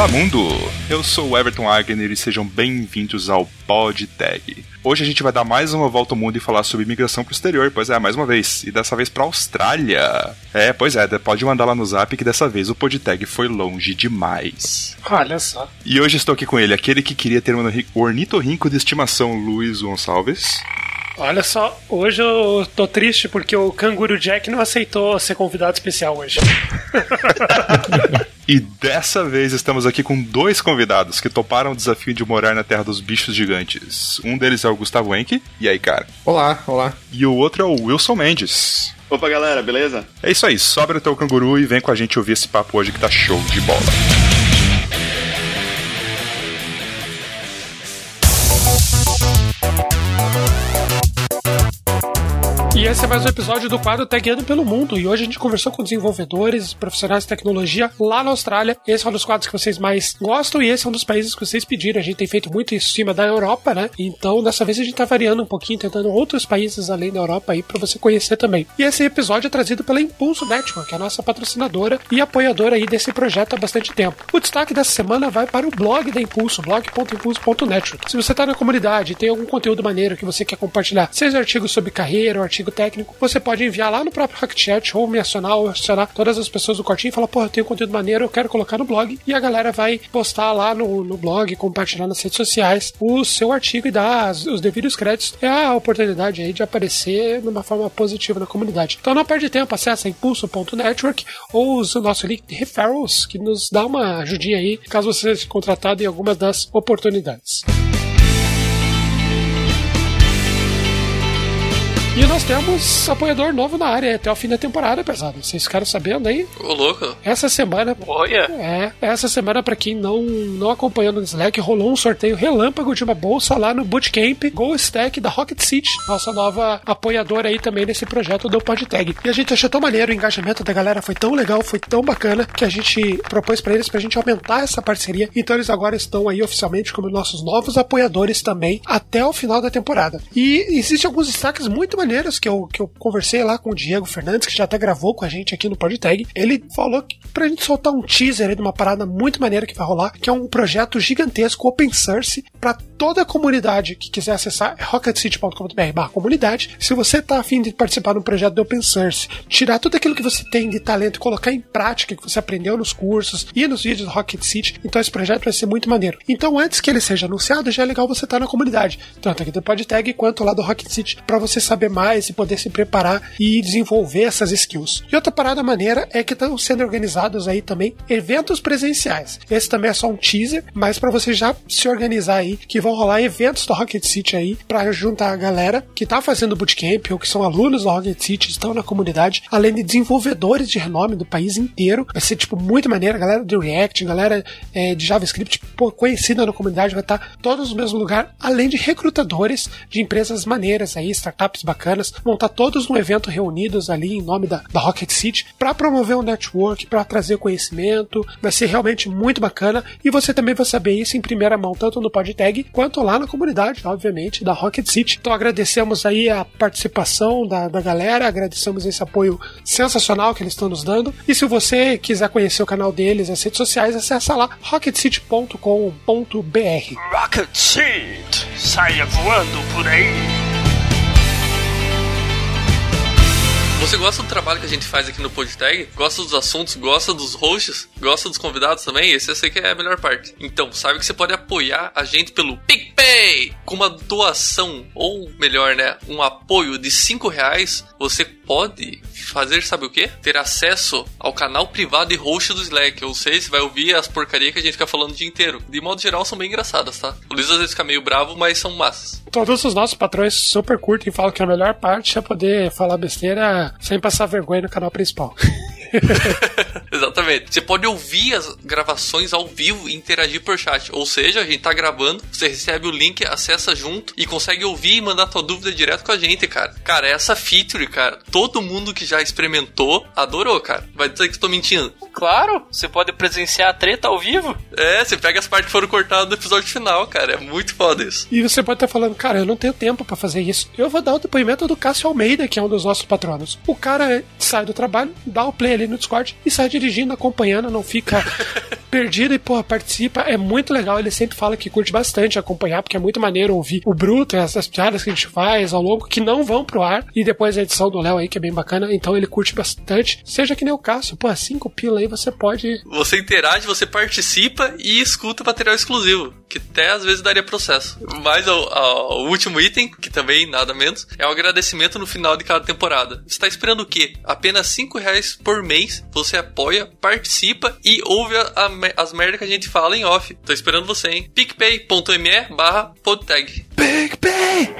Olá mundo! Eu sou o Everton Wagner e sejam bem-vindos ao PodTag. Hoje a gente vai dar mais uma volta ao mundo e falar sobre imigração pro exterior, pois é, mais uma vez, e dessa vez pra Austrália. É, pois é, pode mandar lá no zap que dessa vez o PodTag foi longe demais. Olha só. E hoje estou aqui com ele, aquele que queria ter um ornitorrinco de estimação, Luiz Gonçalves. Olha só, hoje eu tô triste porque o Canguru Jack não aceitou ser convidado especial hoje. e dessa vez estamos aqui com dois convidados que toparam o desafio de morar na Terra dos Bichos Gigantes. Um deles é o Gustavo Henke. E aí, cara? Olá, olá. E o outro é o Wilson Mendes. Opa, galera, beleza? É isso aí, sobe o teu canguru e vem com a gente ouvir esse papo hoje que tá show de bola. Esse é mais um episódio do quadro Tagueando pelo Mundo. E hoje a gente conversou com desenvolvedores, profissionais de tecnologia lá na Austrália. Esse é um dos quadros que vocês mais gostam e esse é um dos países que vocês pediram. A gente tem feito muito em cima da Europa, né? Então dessa vez a gente tá variando um pouquinho, tentando outros países além da Europa aí para você conhecer também. E esse episódio é trazido pela Impulso Network, que é a nossa patrocinadora e apoiadora aí desse projeto há bastante tempo. O destaque dessa semana vai para o blog da Impulso, blog.impulso.network. Se você tá na comunidade e tem algum conteúdo maneiro que você quer compartilhar, seja artigos sobre carreira ou artigo técnico, você pode enviar lá no próprio Hackchat ou me acionar ou acionar todas as pessoas do cortinho e falar, pô, eu tenho conteúdo maneiro, eu quero colocar no blog. E a galera vai postar lá no, no blog, compartilhar nas redes sociais o seu artigo e dar as, os devidos créditos. É a oportunidade aí de aparecer de uma forma positiva na comunidade. Então não perde tempo, acessa impulso.network ou use o nosso link de referrals, que nos dá uma ajudinha aí, caso você seja contratado em algumas das oportunidades. E nós temos apoiador novo na área até o fim da temporada, pesado. Vocês ficaram sabendo aí? Ô, louco. Essa semana. Olha. É, essa semana, pra quem não, não acompanhou no Slack, rolou um sorteio relâmpago de uma bolsa lá no Bootcamp Go Stack da Rocket City, nossa nova apoiadora aí também nesse projeto do PodTag. E a gente achou tão maneiro, o engajamento da galera foi tão legal, foi tão bacana, que a gente propôs para eles pra gente aumentar essa parceria. Então eles agora estão aí oficialmente como nossos novos apoiadores também até o final da temporada. E existem alguns destaques muito maneiras que eu, que eu conversei lá com o Diego Fernandes, que já até gravou com a gente aqui no PodTag. Ele falou que pra gente soltar um teaser de uma parada muito maneira que vai rolar, que é um projeto gigantesco open source para toda a comunidade que quiser acessar é rocketcity.com.br comunidade. Se você tá afim de participar de um projeto de open source, tirar tudo aquilo que você tem de talento e colocar em prática que você aprendeu nos cursos e nos vídeos do Rocket City, então esse projeto vai ser muito maneiro. Então, antes que ele seja anunciado, já é legal você estar tá na comunidade, tanto aqui do PodTag quanto lá do Rocket City, para você saber mais mais e poder se preparar e desenvolver essas skills. E outra parada maneira é que estão sendo organizados aí também eventos presenciais. Esse também é só um teaser, mas para você já se organizar aí, que vão rolar eventos do Rocket City aí para juntar a galera que tá fazendo bootcamp ou que são alunos do Rocket City, estão na comunidade, além de desenvolvedores de renome do país inteiro. Vai ser tipo muito maneiro, galera do React, galera é, de JavaScript pô, conhecida na comunidade vai estar tá todos no mesmo lugar, além de recrutadores de empresas maneiras aí, startups bacanas bacanas, vão estar todos no evento reunidos ali em nome da, da Rocket City para promover o um network, para trazer conhecimento. Vai ser realmente muito bacana e você também vai saber isso em primeira mão, tanto no PodTag quanto lá na comunidade, obviamente, da Rocket City. Então agradecemos aí a participação da, da galera, agradecemos esse apoio sensacional que eles estão nos dando. E se você quiser conhecer o canal deles, as redes sociais, acessa lá rocketcity.com.br. Rocket City, saia voando por aí. Você gosta do trabalho que a gente faz aqui no PodTag? Gosta dos assuntos? Gosta dos hosts? Gosta dos convidados também? Esse eu sei que é a melhor parte. Então, sabe que você pode apoiar a gente pelo PicPay com uma doação, ou melhor, né, um apoio de 5 reais. Você pode fazer, sabe o que? Ter acesso ao canal privado e host do Slack. Ou seja, você vai ouvir as porcarias que a gente fica falando o dia inteiro. De modo geral, são bem engraçadas, tá? O Luiz às vezes fica meio bravo, mas são massas. Todos os nossos patrões super curtem e falam que a melhor parte é poder falar besteira sem passar vergonha no canal principal. Exatamente. Você pode ouvir as gravações ao vivo e interagir por chat. Ou seja, a gente tá gravando, você recebe o link, acessa junto e consegue ouvir e mandar tua dúvida direto com a gente, cara. Cara, essa feature, cara, todo mundo que já experimentou adorou, cara. Vai dizer que estou mentindo. Claro, você pode presenciar a treta ao vivo. É, você pega as partes que foram cortadas do episódio final, cara. É muito foda isso. E você pode estar falando, cara, eu não tenho tempo para fazer isso. Eu vou dar o depoimento do Cássio Almeida, que é um dos nossos patronos. O cara sai do trabalho, dá o play ali no Discord e sai dirigindo, acompanhando, não fica perdido e, porra, participa. É muito legal. Ele sempre fala que curte bastante acompanhar, porque é muito maneiro ouvir o Bruto, essas piadas que a gente faz ao longo, que não vão pro ar. E depois a edição do Léo aí, que é bem bacana. Então ele curte bastante. Seja que nem o Cássio, pô, cinco pila aí você pode. Você interage, você participa e escuta material exclusivo, que até às vezes daria processo. Mas o, o último item, que também nada menos, é o agradecimento no final de cada temporada. Você tá esperando o quê? Apenas cinco reais por mês, você apoia, participa e ouve a, a, as merdas que a gente fala em off. Tô esperando você, hein? picpay.me barra podtag. PicPay!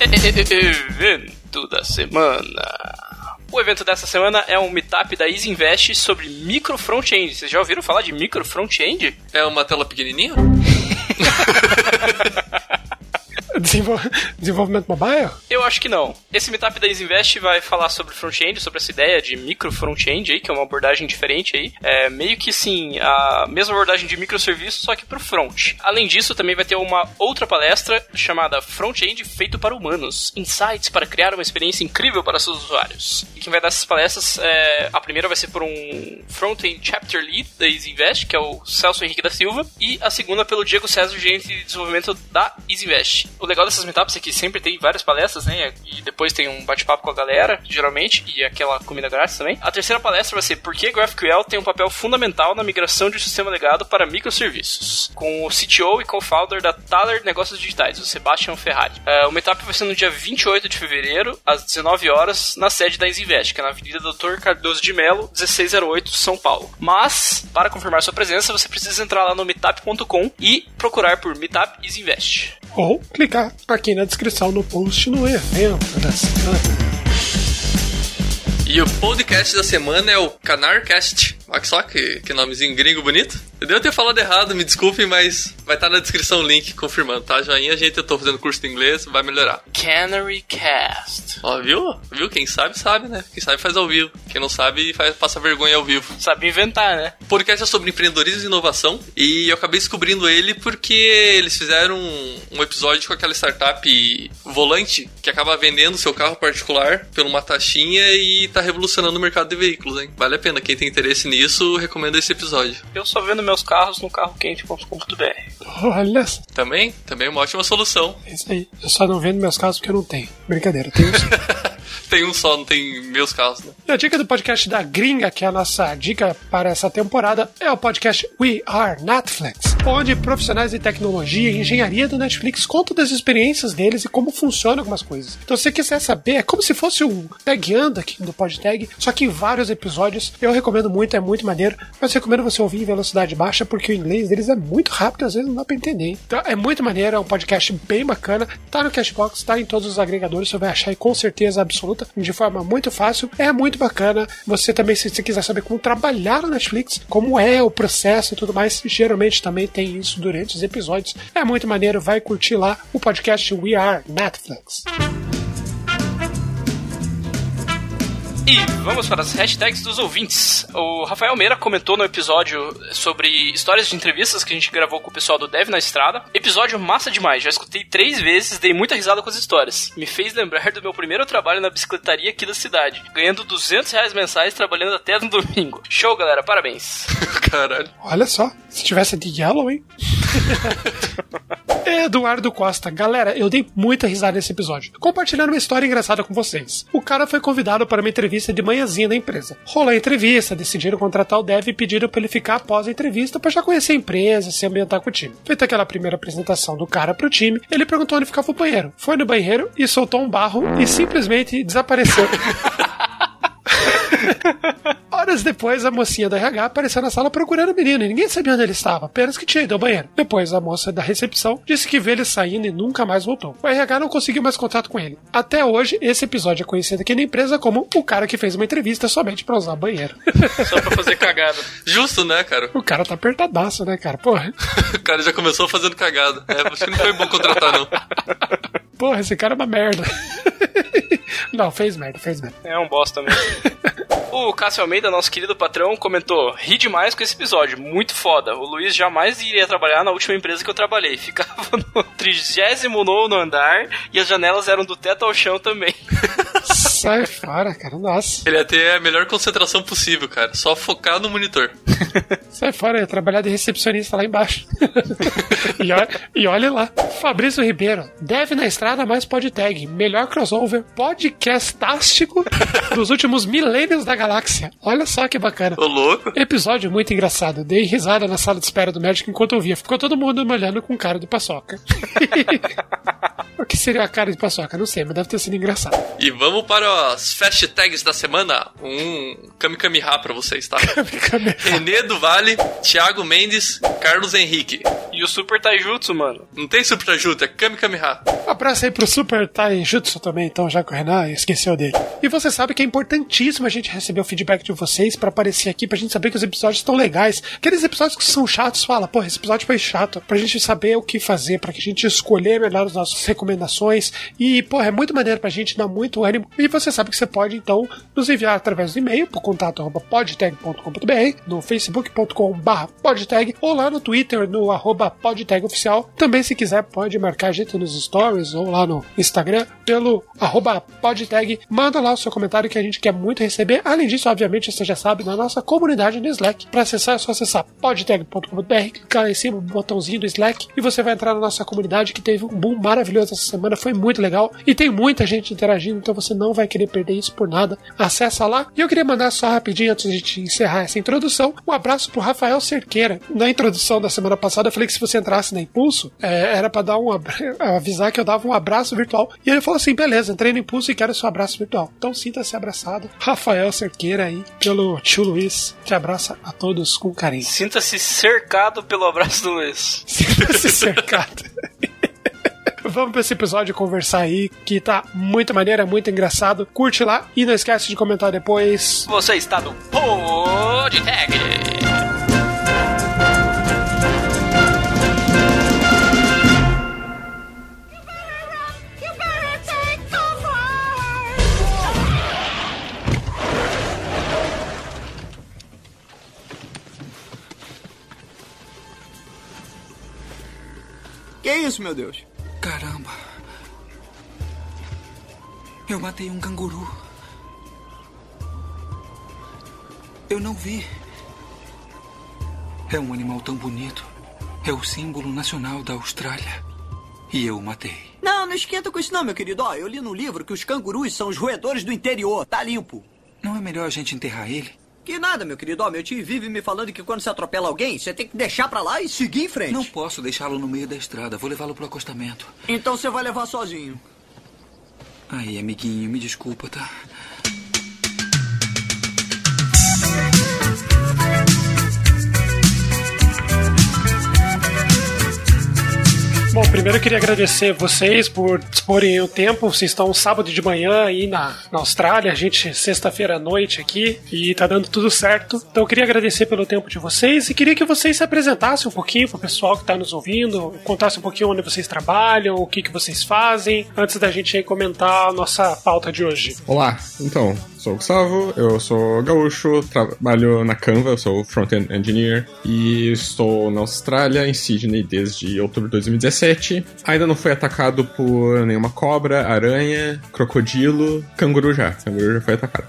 Evento da semana. O evento dessa semana é um meetup da Easy Invest sobre micro front-end. Vocês já ouviram falar de micro front-end? É uma tela pequenininha? Desenvol... Desenvolvimento mobile? Eu acho que não. Esse meetup da Isinvest vai falar sobre front-end, sobre essa ideia de micro front-end aí, que é uma abordagem diferente aí. É meio que sim, a mesma abordagem de microserviço, só que pro front. Além disso, também vai ter uma outra palestra chamada Front-end feito para humanos. Insights para criar uma experiência incrível para seus usuários. E quem vai dar essas palestras, é... a primeira vai ser por um Front-end Chapter Lead da Isinvest, que é o Celso Henrique da Silva, e a segunda pelo Diego César, gerente de desenvolvimento da Isinvest. O legal dessas meetups é que sempre tem várias palestras, né? E depois tem um bate-papo com a galera, geralmente, e aquela comida grátis também. A terceira palestra vai ser Por que GraphQL tem um papel fundamental na migração de um sistema legado para microserviços, com o CTO e co-founder da Thaler Negócios Digitais, o Sebastian Ferrari. Uh, o meetup vai ser no dia 28 de fevereiro, às 19 horas, na sede da Isinvest, que é na Avenida Dr. Cardoso de Melo, 1608, São Paulo. Mas, para confirmar sua presença, você precisa entrar lá no meetup.com e procurar por Meetup Isinvest. Ou clicar aqui na descrição no post no evento da semana. E o podcast da semana é o Canarcast. Olha só que, que nomezinho gringo bonito. Eu devo ter falado errado, me desculpem, mas vai estar na descrição o link confirmando, tá? Joinha, gente, eu tô fazendo curso de inglês, vai melhorar. Canary Cast. Ó, viu? Viu? Quem sabe, sabe, né? Quem sabe faz ao vivo. Quem não sabe, faz, passa vergonha ao vivo. Sabe inventar, né? O podcast é sobre empreendedorismo e inovação e eu acabei descobrindo ele porque eles fizeram um, um episódio com aquela startup volante que acaba vendendo seu carro particular por uma taxinha e tá revolucionando o mercado de veículos, hein? Vale a pena. Quem tem interesse nisso, recomendo esse episódio. Eu só vendo meus carros no carroquente.com.br. Olha só. Também, também é uma ótima solução. É isso aí. Eu só não vendo meus carros porque eu não tenho. Brincadeira, eu tenho sim. tem um só, não tem meus carros, né? E a dica do podcast da Gringa, que é a nossa dica para essa temporada, é o podcast We Are Netflix, onde profissionais de tecnologia e engenharia do Netflix contam das experiências deles e como funcionam algumas coisas. Então, se você quiser saber, é como se fosse um tag aqui do PodTag, só que em vários episódios. Eu recomendo muito, é muito maneiro, mas recomendo você ouvir em velocidade baixa, porque o inglês deles é muito rápido, às vezes não dá pra entender. Então, é muito maneiro, é um podcast bem bacana, tá no Cashbox, tá em todos os agregadores, você vai achar aí com certeza absoluta, de forma muito fácil, é muito bacana. Você também, se você quiser saber como trabalhar no Netflix, como é o processo e tudo mais, geralmente também tem isso durante os episódios. É muito maneiro, vai curtir lá o podcast We Are Netflix. E vamos para as hashtags dos ouvintes. O Rafael Meira comentou no episódio sobre histórias de entrevistas que a gente gravou com o pessoal do Dev na Estrada. Episódio massa demais, já escutei três vezes, dei muita risada com as histórias. Me fez lembrar do meu primeiro trabalho na bicicletaria aqui da cidade, ganhando 200 reais mensais trabalhando até no domingo. Show, galera, parabéns. Caralho. Olha só, se tivesse de Yellow, hein? Eduardo Costa. Galera, eu dei muita risada nesse episódio. Compartilhando uma história engraçada com vocês. O cara foi convidado para uma entrevista de manhãzinha na empresa. Rolou a entrevista, decidiram contratar o dev e pediram para ele ficar após a entrevista para já conhecer a empresa, se ambientar com o time. Feita aquela primeira apresentação do cara pro time, ele perguntou onde ficava o banheiro. Foi no banheiro e soltou um barro e simplesmente desapareceu. Horas depois, a mocinha da RH apareceu na sala procurando o menino e ninguém sabia onde ele estava, apenas que tinha ido ao banheiro. Depois, a moça da recepção disse que viu ele saindo e nunca mais voltou. O RH não conseguiu mais contato com ele. Até hoje, esse episódio é conhecido aqui na empresa como o cara que fez uma entrevista somente pra usar banheiro. Só pra fazer cagada. Justo, né, cara? o cara tá apertadaço, né, cara? Porra. O cara já começou fazendo cagada. É, acho que não foi bom contratar, não. Porra, esse cara é uma merda. Não, fez merda, fez merda. É um bosta mesmo. O Cássio Almeida, nosso querido patrão, comentou: ri demais com esse episódio, muito foda. O Luiz jamais iria trabalhar na última empresa que eu trabalhei. Ficava no 39 andar e as janelas eram do teto ao chão também. Sai fora, cara. Nossa. Ele ia ter a melhor concentração possível, cara. Só focar no monitor. Sai fora, eu ia trabalhar de recepcionista lá embaixo. e, olha, e olha lá. Fabrício Ribeiro, deve na estrada mais pod tag. Melhor crossover podcastástico dos últimos milênios da galáxia. Olha só que bacana. Ô, louco. Episódio muito engraçado. Dei risada na sala de espera do médico enquanto eu via. Ficou todo mundo me olhando com cara de paçoca. o que seria a cara de paçoca? Não sei, mas deve ter sido engraçado. E vamos para as fast tags da semana. Um Kami Kamiha pra vocês, tá? Renê do Vale, Thiago Mendes, Carlos Henrique. E o Super Taijutsu, mano. Não tem Super Taijutsu, é Kami Kamiha. Um abraço aí pro Super Taijutsu também, então, já que o Renan esqueceu dele. E você sabe que é importantíssimo a gente receber o feedback de vocês pra aparecer aqui, pra gente saber que os episódios estão legais. Aqueles episódios que são chatos, fala, pô, esse episódio foi chato. Pra gente saber o que fazer, pra que a gente escolher melhor as nossas recomendações. E, pô, é muito maneiro pra gente, dá muito ânimo. E você sabe que você pode, então, nos enviar através do e-mail pro contato arroba podtag.com.br, no facebook.com barra podtag, ou lá no Twitter, no arroba podtagoficial. Também, se quiser, pode marcar a gente nos stories ou lá no Instagram, pelo arroba podtag. Manda lá o seu comentário que a gente quer muito receber. Além disso, obviamente, você já sabe, na nossa comunidade no Slack. Para acessar, é só acessar podtag.com.br, clicar em cima no botãozinho do Slack e você vai entrar na nossa comunidade que teve um boom maravilhoso essa semana, foi muito legal e tem muita gente interagindo, então você não vai querer perder isso por nada. Acessa lá. E eu queria mandar só rapidinho antes de encerrar essa introdução, um abraço pro Rafael Cerqueira. Na introdução da semana passada eu falei que se você entrasse na Impulso, é, era para dar um avisar que eu dava um abraço virtual. E ele falou assim: beleza, entrei no Impulso e quero seu abraço virtual. Então sinta-se abraçado. Rafael Cerqueira aí, pelo tio Luiz, que abraça a todos com carinho. Sinta-se cercado pelo abraço do Luiz. Sinta-se cercado. Vamos pra esse episódio conversar aí, que tá muito maneiro, é muito engraçado. Curte lá e não esquece de comentar depois. Você está no Pod Tag. Que isso, meu Deus? Caramba. Eu matei um canguru. Eu não vi. É um animal tão bonito. É o símbolo nacional da Austrália. E eu o matei. Não, não esquenta com isso não, meu querido. Ó, eu li no livro que os cangurus são os roedores do interior. Tá limpo. Não é melhor a gente enterrar ele? Que nada, meu querido. Ó, meu tio vive me falando que quando você atropela alguém, você tem que deixar pra lá e seguir em frente. Não posso deixá-lo no meio da estrada. Vou levá-lo pro acostamento. Então você vai levar sozinho. Aí, amiguinho, me desculpa, tá? Bom, primeiro eu queria agradecer vocês por disporem o tempo. Vocês estão sábado de manhã aí na, na Austrália, a gente sexta-feira à noite aqui e tá dando tudo certo. Então eu queria agradecer pelo tempo de vocês e queria que vocês se apresentassem um pouquinho pro pessoal que tá nos ouvindo, contassem um pouquinho onde vocês trabalham, o que, que vocês fazem, antes da gente comentar a nossa pauta de hoje. Olá, então, sou o Gustavo, eu sou gaúcho, trabalho na Canva, sou front-end engineer e estou na Austrália, em Sydney, desde outubro de 2017. Ainda não foi atacado por nenhuma cobra, aranha, crocodilo, canguru já. Canguru já foi atacado.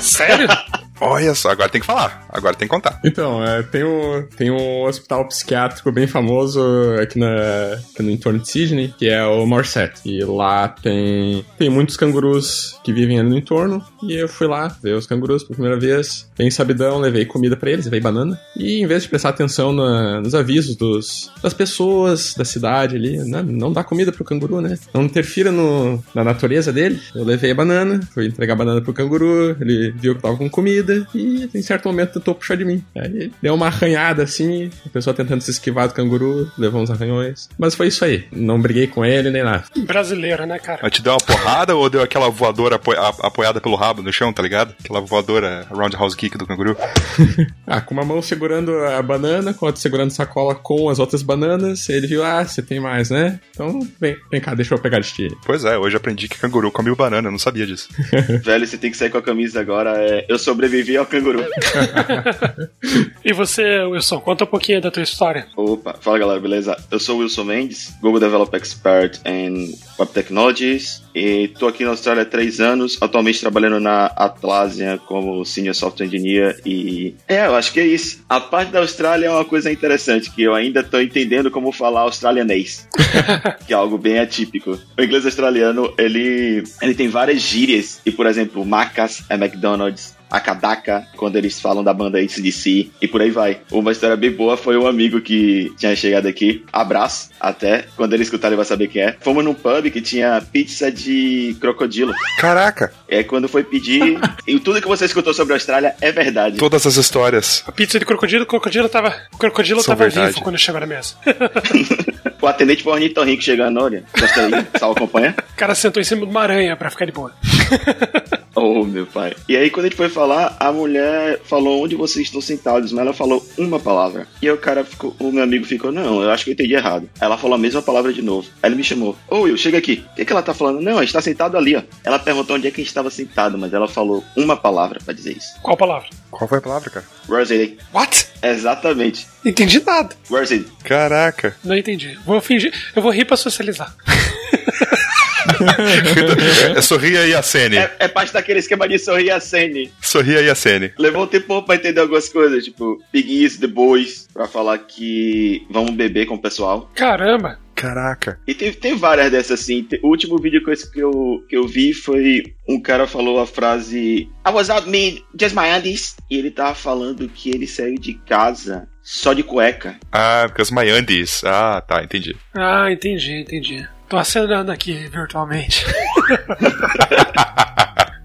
Sério? Olha só, agora tem que falar, agora tem que contar. Então, é, tem, um, tem um hospital psiquiátrico bem famoso aqui, na, aqui no entorno de Sydney, que é o Morset. E lá tem, tem muitos cangurus que vivem ali no entorno. E eu fui lá ver os cangurus pela primeira vez. Bem sabidão, levei comida para eles, levei banana. E em vez de prestar atenção na, nos avisos dos, das pessoas da cidade ali, não, não dá comida pro canguru, né? Não interfira no, na natureza dele. Eu levei a banana, fui entregar a banana pro canguru, ele viu que tava com comida e em certo momento tentou puxar de mim. Aí deu uma arranhada assim, a pessoa tentando se esquivar do canguru, levou uns arranhões. Mas foi isso aí. Não briguei com ele nem nada. Brasileiro, né, cara? Mas te deu uma porrada ou deu aquela voadora apo apoiada pelo rabo no chão, tá ligado? Aquela voadora roundhouse kick do canguru. ah, com uma mão segurando a banana, com a outra segurando sacola com as outras bananas. Ele viu, ah, você tem mais, né? Então vem, vem cá, deixa eu pegar de ti. Pois é, hoje aprendi que canguru come banana, eu não sabia disso. Velho, você tem que sair com a camisa agora. É, eu sobrevivi sobrevivi ao canguru. e você, Wilson, conta um pouquinho da tua história. Opa, fala galera, beleza? Eu sou o Wilson Mendes, Google Developer Expert em Web Technologies e tô aqui na Austrália há três anos, atualmente trabalhando na Atlassian como Senior Software Engineer e... É, eu acho que é isso. A parte da Austrália é uma coisa interessante, que eu ainda tô entendendo como falar australianês, que é algo bem atípico. O inglês australiano, ele, ele tem várias gírias e, por exemplo, Macas é McDonald's, a Kadaka, quando eles falam da banda ACDC e por aí vai. Uma história bem boa foi um amigo que tinha chegado aqui, abraço até, quando ele escutar ele vai saber quem é. Fomos num pub que tinha pizza de crocodilo. Caraca! É quando foi pedir, e tudo que você escutou sobre a Austrália é verdade. Todas as histórias. A pizza de crocodilo, o crocodilo tava, o crocodilo São tava verdade. vivo quando chegou na mesa. o atendente foi o ornitorrinco chegando, olha, gostaria, sal acompanha? O cara sentou em cima de uma aranha pra ficar de boa. Oh, meu pai. E aí, quando a gente foi falar, a mulher falou onde vocês estão sentados, mas ela falou uma palavra. E aí o cara ficou, o meu amigo ficou, não, eu acho que eu entendi errado. Ela falou a mesma palavra de novo. Aí ele me chamou, ô Will, chega aqui. O que, que ela tá falando? Não, a gente tá sentado ali, ó. Ela perguntou onde é que a gente estava sentado, mas ela falou uma palavra pra dizer isso. Qual palavra? Qual foi a palavra, cara? It? What? Exatamente. Entendi nada. It? Caraca. Não entendi. Vou fingir. Eu vou rir pra socializar. é sorria e acene. É, é parte daquele esquema de sorrir a cene. Sorria e acene. Levou um tempo pra entender algumas coisas, tipo, Big the Boys, pra falar que vamos beber com o pessoal. Caramba. Caraca. E tem, tem várias dessas assim. O último vídeo que eu, que, eu, que eu vi foi um cara falou a frase I was out me, just my undies. E ele tava falando que ele saiu de casa só de cueca. Ah, porque os Maiandis. Ah, tá, entendi. Ah, entendi, entendi. Tô acenando aqui virtualmente.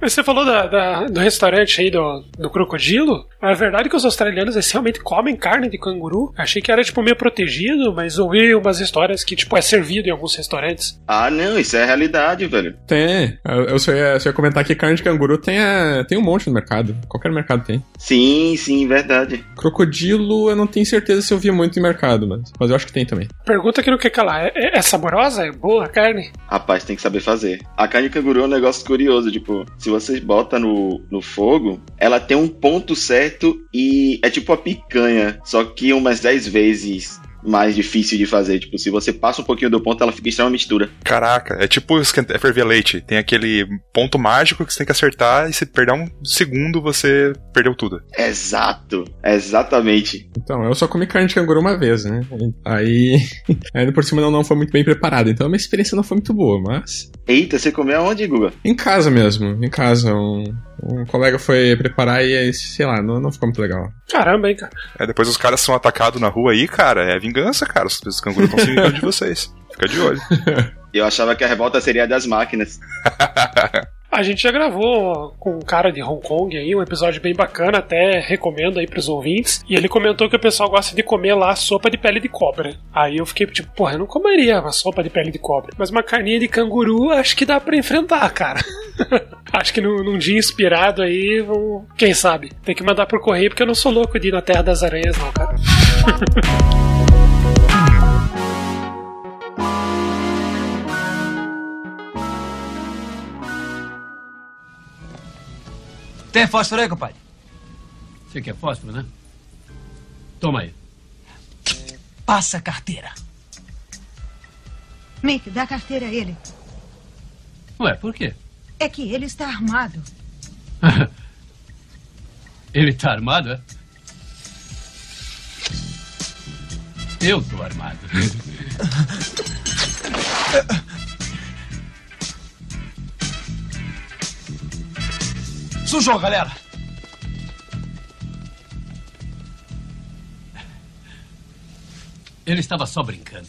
Mas você falou da- da- do restaurante aí do, do crocodilo. A verdade é que os australianos eles realmente comem carne de canguru. Achei que era tipo meio protegido, mas ouvi umas histórias que tipo é servido em alguns restaurantes. Ah, não, isso é realidade, velho. Tem. Eu, eu só, ia, só ia comentar que carne de canguru tem, a- tem um monte no mercado. Qualquer mercado tem. Sim, sim, verdade. Crocodilo, eu não tenho certeza se eu vi muito no mercado, mas, mas eu acho que tem também. Pergunta aqui no que calar. É, é, é saborosa? É boa a carne? Rapaz, tem que saber fazer. A carne de canguru é um negócio curioso, tipo, se você bota no, no fogo, ela tem um ponto certo e é tipo a picanha, só que umas 10 vezes mais difícil de fazer. Tipo, se você passa um pouquinho do ponto, ela fica extremamente dura. Caraca, é tipo é ferver leite. Tem aquele ponto mágico que você tem que acertar e se perder um segundo, você perdeu tudo. Exato, exatamente. Então, eu só comi carne de canguru uma vez, né? Aí, ainda por cima não, não foi muito bem preparado. Então a minha experiência não foi muito boa, mas. Eita, você comeu aonde, Guga? Em casa mesmo, em casa. Um, um colega foi preparar e, sei lá, não, não ficou muito legal. Caramba, hein, cara. É, depois os caras são atacados na rua aí, cara, é vingança, cara. Os os cangurus estão se vingando de vocês. Fica de olho. Eu achava que a revolta seria das máquinas. A gente já gravou com um cara de Hong Kong aí, um episódio bem bacana, até recomendo aí pros ouvintes. E ele comentou que o pessoal gosta de comer lá sopa de pele de cobra. Aí eu fiquei tipo, porra, eu não comeria uma sopa de pele de cobra. Mas uma carninha de canguru acho que dá pra enfrentar, cara. acho que num, num dia inspirado aí, vamos- quem sabe? Tem que mandar por correio porque eu não sou louco de ir na Terra das Aranhas, não, cara. Tem fósforo aí, compadre? Você quer fósforo, né? Toma aí. Passa a carteira. Mick, dá a carteira a ele. Ué, por quê? É que ele está armado. Ele tá armado, é? Eu tô armado. Sujou, galera. Ele estava só brincando.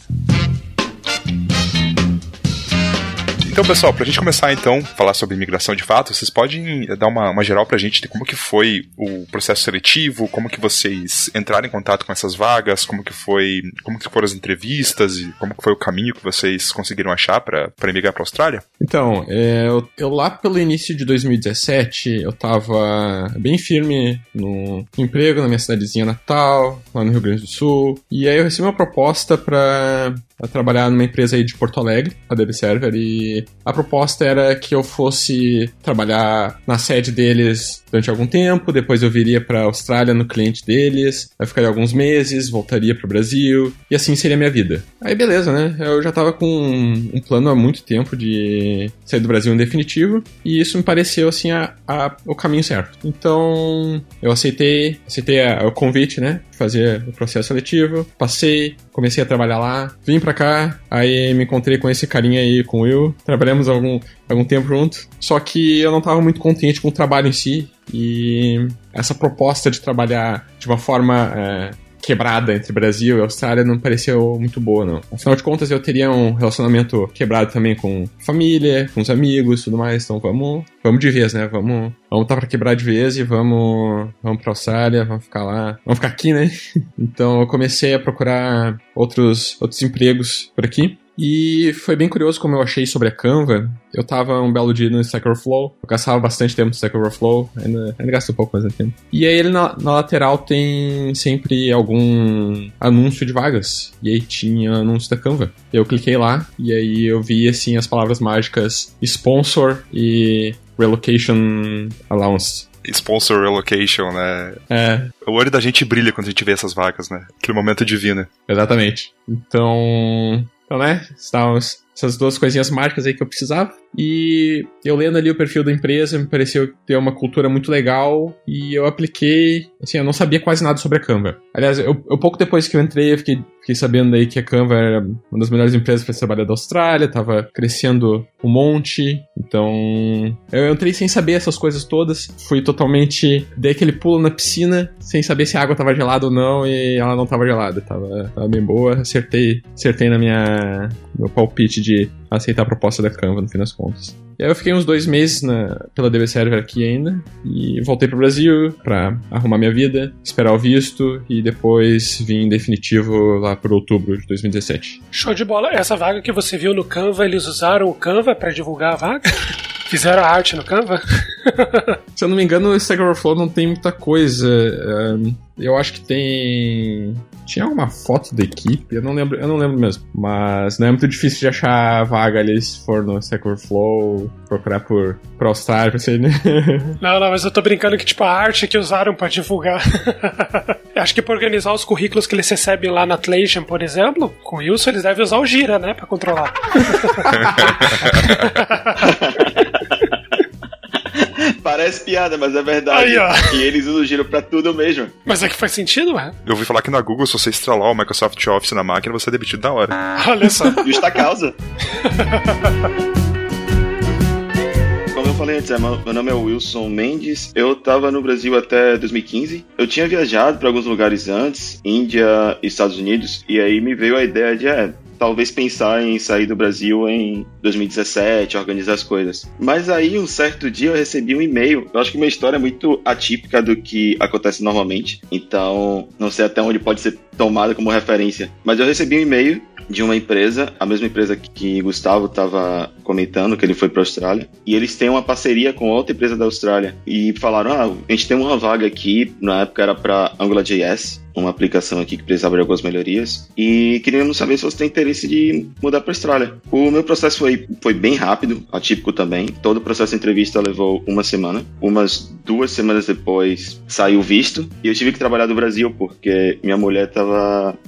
Então, pessoal, pra gente começar então a falar sobre imigração de fato, vocês podem dar uma, uma geral pra gente de como que foi o processo seletivo, como que vocês entraram em contato com essas vagas, como que foi, como que foram as entrevistas e como que foi o caminho que vocês conseguiram achar pra emigrar pra Austrália? Então, é, eu, eu lá pelo início de 2017, eu tava bem firme no emprego na minha cidadezinha natal, lá no Rio Grande do Sul. E aí eu recebi uma proposta pra trabalhar numa empresa aí de Porto Alegre, a DB Server, e a proposta era que eu fosse trabalhar na sede deles durante algum tempo, depois eu viria para Austrália no cliente deles, aí ficaria alguns meses, voltaria para o Brasil, e assim seria a minha vida. Aí beleza, né? Eu já tava com um plano há muito tempo de sair do Brasil em definitivo, e isso me pareceu assim a, a o caminho certo. Então eu aceitei, aceitei a, o convite, né? Fazer o processo seletivo, passei, comecei a trabalhar lá, vim pra cá, aí me encontrei com esse carinha aí, com o Will, trabalhamos algum, algum tempo junto, só que eu não tava muito contente com o trabalho em si, e essa proposta de trabalhar de uma forma é, quebrada entre Brasil e Austrália não pareceu muito boa, não. Afinal de contas, eu teria um relacionamento quebrado também com família, com os amigos tudo mais, então vamos, vamos de vez, né? Vamos, vamos tá pra quebrar de vez e vamos, vamos pra Austrália, vamos ficar lá, vamos ficar aqui, né? Então eu comecei a procurar outros, outros empregos por aqui. E foi bem curioso como eu achei sobre a Canva. Eu tava um belo dia no Stack Overflow, eu gastava bastante tempo no Stack Overflow, ainda, ainda gasto um pouco mais tempo. E aí ele na, na, lateral tem sempre algum anúncio de vagas. E aí tinha anúncio da Canva. Eu cliquei lá e aí eu vi assim as palavras mágicas sponsor e relocation allowance sponsor relocation, né? É. O olho da gente brilha quando a gente vê essas vagas, né? Aquele momento divino. Exatamente. Então, então, né? Estávamos essas duas coisinhas mágicas aí que eu precisava. E eu lendo ali o perfil da empresa, me pareceu ter uma cultura muito legal e eu apliquei. Assim, eu não sabia quase nada sobre a Canva. Aliás, eu, eu pouco depois que eu entrei, eu fiquei, fiquei sabendo aí que a Canva era uma das melhores empresas para trabalhar da Austrália, tava crescendo um monte. Então, eu entrei sem saber essas coisas todas. Fui totalmente. Dei aquele pulo na piscina, sem saber se a água tava gelada ou não, e ela não tava gelada. Tava, tava bem boa. Acertei, acertei na minha. meu palpite de aceitar a proposta da Canva no fim das contas. E aí eu fiquei uns dois meses na, pela DB Server aqui ainda e voltei pro Brasil pra arrumar minha vida, esperar o visto e depois vim em definitivo lá por outubro de 2017. Show de bola. Essa vaga que você viu no Canva, eles usaram o Canva para divulgar a vaga? Fizeram a arte no Canva? Se eu não me engano, o Stack Overflow não tem muita coisa. Eu acho que tem. Tinha alguma foto da equipe, eu não lembro, eu não lembro mesmo. Mas não é muito difícil de achar vaga ali se for no Stack Overflow, procurar por, por All-Star, assim, né? Não, não, mas eu tô brincando que, tipo, a arte que usaram para divulgar. acho que pra organizar os currículos que eles recebem lá na Atlassian, por exemplo, com isso eles devem usar o Gira, né, pra controlar. Parece piada, mas é verdade. Aí, ó. E eles usam o giro pra tudo mesmo. Mas é que faz sentido, ué. Eu ouvi falar que na Google, se você instalar o Microsoft Office na máquina, você é demitido da hora. Olha só. Justa causa. Como eu falei antes, é, meu nome é Wilson Mendes. Eu tava no Brasil até 2015. Eu tinha viajado para alguns lugares antes, Índia e Estados Unidos, e aí me veio a ideia de, é, talvez pensar em sair do Brasil em 2017, organizar as coisas. Mas aí, um certo dia, eu recebi um e-mail. Eu acho que minha história é muito atípica do que acontece normalmente. Então, não sei até onde pode ser tomada como referência. Mas eu recebi um e-mail de uma empresa, a mesma empresa que Gustavo estava comentando, que ele foi para a Austrália, e eles têm uma parceria com outra empresa da Austrália. E falaram: ah, a gente tem uma vaga aqui, na época era para AngularJS, uma aplicação aqui que precisava de algumas melhorias, e queríamos saber se você tem interesse de mudar para a Austrália. O meu processo foi, foi bem rápido, atípico também. Todo o processo de entrevista levou uma semana. Umas duas semanas depois saiu visto, e eu tive que trabalhar do Brasil porque minha mulher estava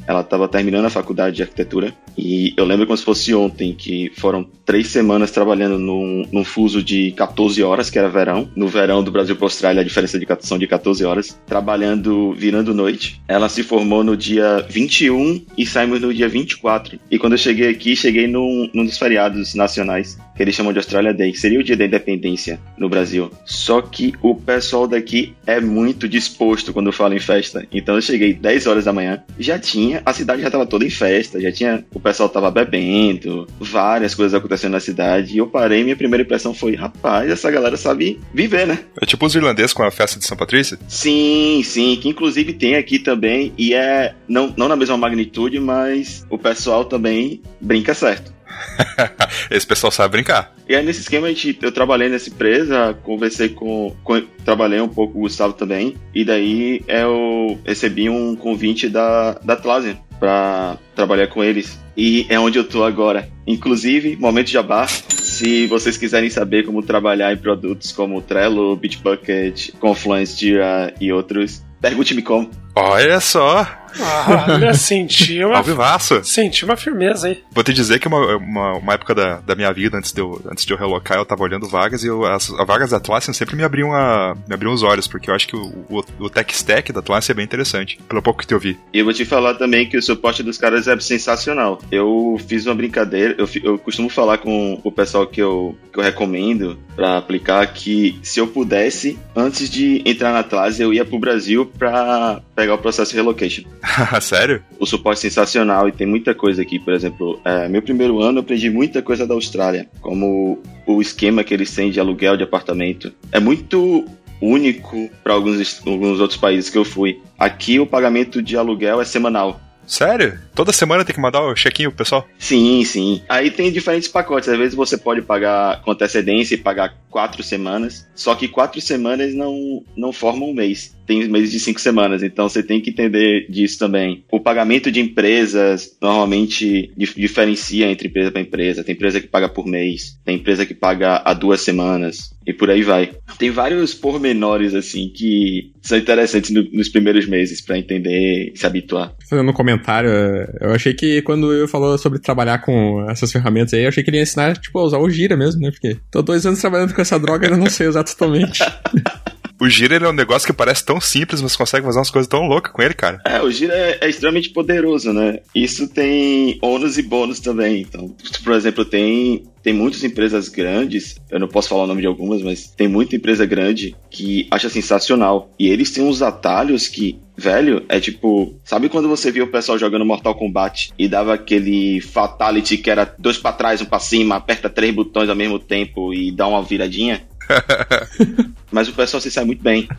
ela tava terminando a faculdade de arquitetura, e eu lembro como se fosse ontem, que foram três semanas trabalhando num, num fuso de 14 horas, que era verão. No verão do Brasil para a Austrália, a diferença de são de 14 horas, trabalhando, virando noite. Ela se formou no dia 21 e saímos no dia 24. E quando eu cheguei aqui, cheguei num, num dos feriados nacionais, que eles chamam de Australia Day, que seria o dia da independência no Brasil. Só que o pessoal daqui é muito disposto quando fala em festa. Então eu cheguei 10 horas da manhã, já tinha, a cidade já estava toda em festa, já tinha, o pessoal tava bebendo, várias coisas acontecendo na cidade. E eu parei, minha primeira impressão foi, rapaz, essa galera sabe viver, né? É tipo os irlandeses com a festa de São Patrícia? Sim, sim, que inclusive tem aqui também, e é não, não na mesma magnitude, mas o pessoal também brinca certo. Esse pessoal sabe brincar. E aí nesse esquema a gente, eu trabalhei nessa empresa, conversei com, com trabalhei um pouco com o Gustavo também, e daí eu recebi um convite da, da Atlassian para trabalhar com eles. E é onde eu tô agora. Inclusive, momento jabá, Se vocês quiserem saber como trabalhar em produtos como Trello, Bitbucket, Confluence, Jira e outros, pergunte-me como. Olha só! Ah, olha, senti uma, senti uma firmeza aí. Vou te dizer que uma, uma, uma época da, da minha vida, antes de, eu, antes de eu relocar, eu tava olhando vagas e eu, as, as vagas da Atlassian sempre me abriam, a, me abriam os olhos, porque eu acho que o, o, o tech stack da Atlassian é bem interessante, pelo pouco que eu vi. E eu vou te falar também que o suporte dos caras é sensacional. Eu fiz uma brincadeira, eu, eu costumo falar com o pessoal que eu, que eu recomendo pra aplicar que se eu pudesse, antes de entrar na Atlassian, eu ia pro Brasil pra pegar o processo relocation. Sério? O suporte é sensacional e tem muita coisa aqui. Por exemplo, é, meu primeiro ano eu aprendi muita coisa da Austrália, como o esquema que eles têm de aluguel de apartamento. É muito único para alguns, alguns outros países que eu fui. Aqui o pagamento de aluguel é semanal. Sério? Toda semana tem que mandar o check-in pro pessoal? Sim, sim. Aí tem diferentes pacotes. Às vezes você pode pagar com antecedência e pagar quatro semanas. Só que quatro semanas não, não formam um mês. Tem meses de cinco semanas. Então você tem que entender disso também. O pagamento de empresas normalmente dif- diferencia entre empresa para empresa. Tem empresa que paga por mês. Tem empresa que paga a duas semanas. E por aí vai. Tem vários pormenores assim que são interessantes no- nos primeiros meses para entender e se habituar. Fazendo um comentário, eu achei que quando eu falou sobre trabalhar com essas ferramentas aí, eu achei que ele ia ensinar, tipo, a usar o Gira mesmo, né? Porque tô dois anos trabalhando com essa droga e eu não sei usar totalmente. O Gira ele é um negócio que parece tão simples, mas consegue fazer umas coisas tão loucas com ele, cara. É, o Gira é, é extremamente poderoso, né? Isso tem ônus e bônus também. Então, por exemplo, tem, tem muitas empresas grandes, eu não posso falar o nome de algumas, mas tem muita empresa grande que acha sensacional. E eles têm uns atalhos que, velho, é tipo. Sabe quando você via o pessoal jogando Mortal Kombat e dava aquele Fatality que era dois pra trás, um pra cima, aperta três botões ao mesmo tempo e dá uma viradinha? Mas o pessoal se sai muito bem.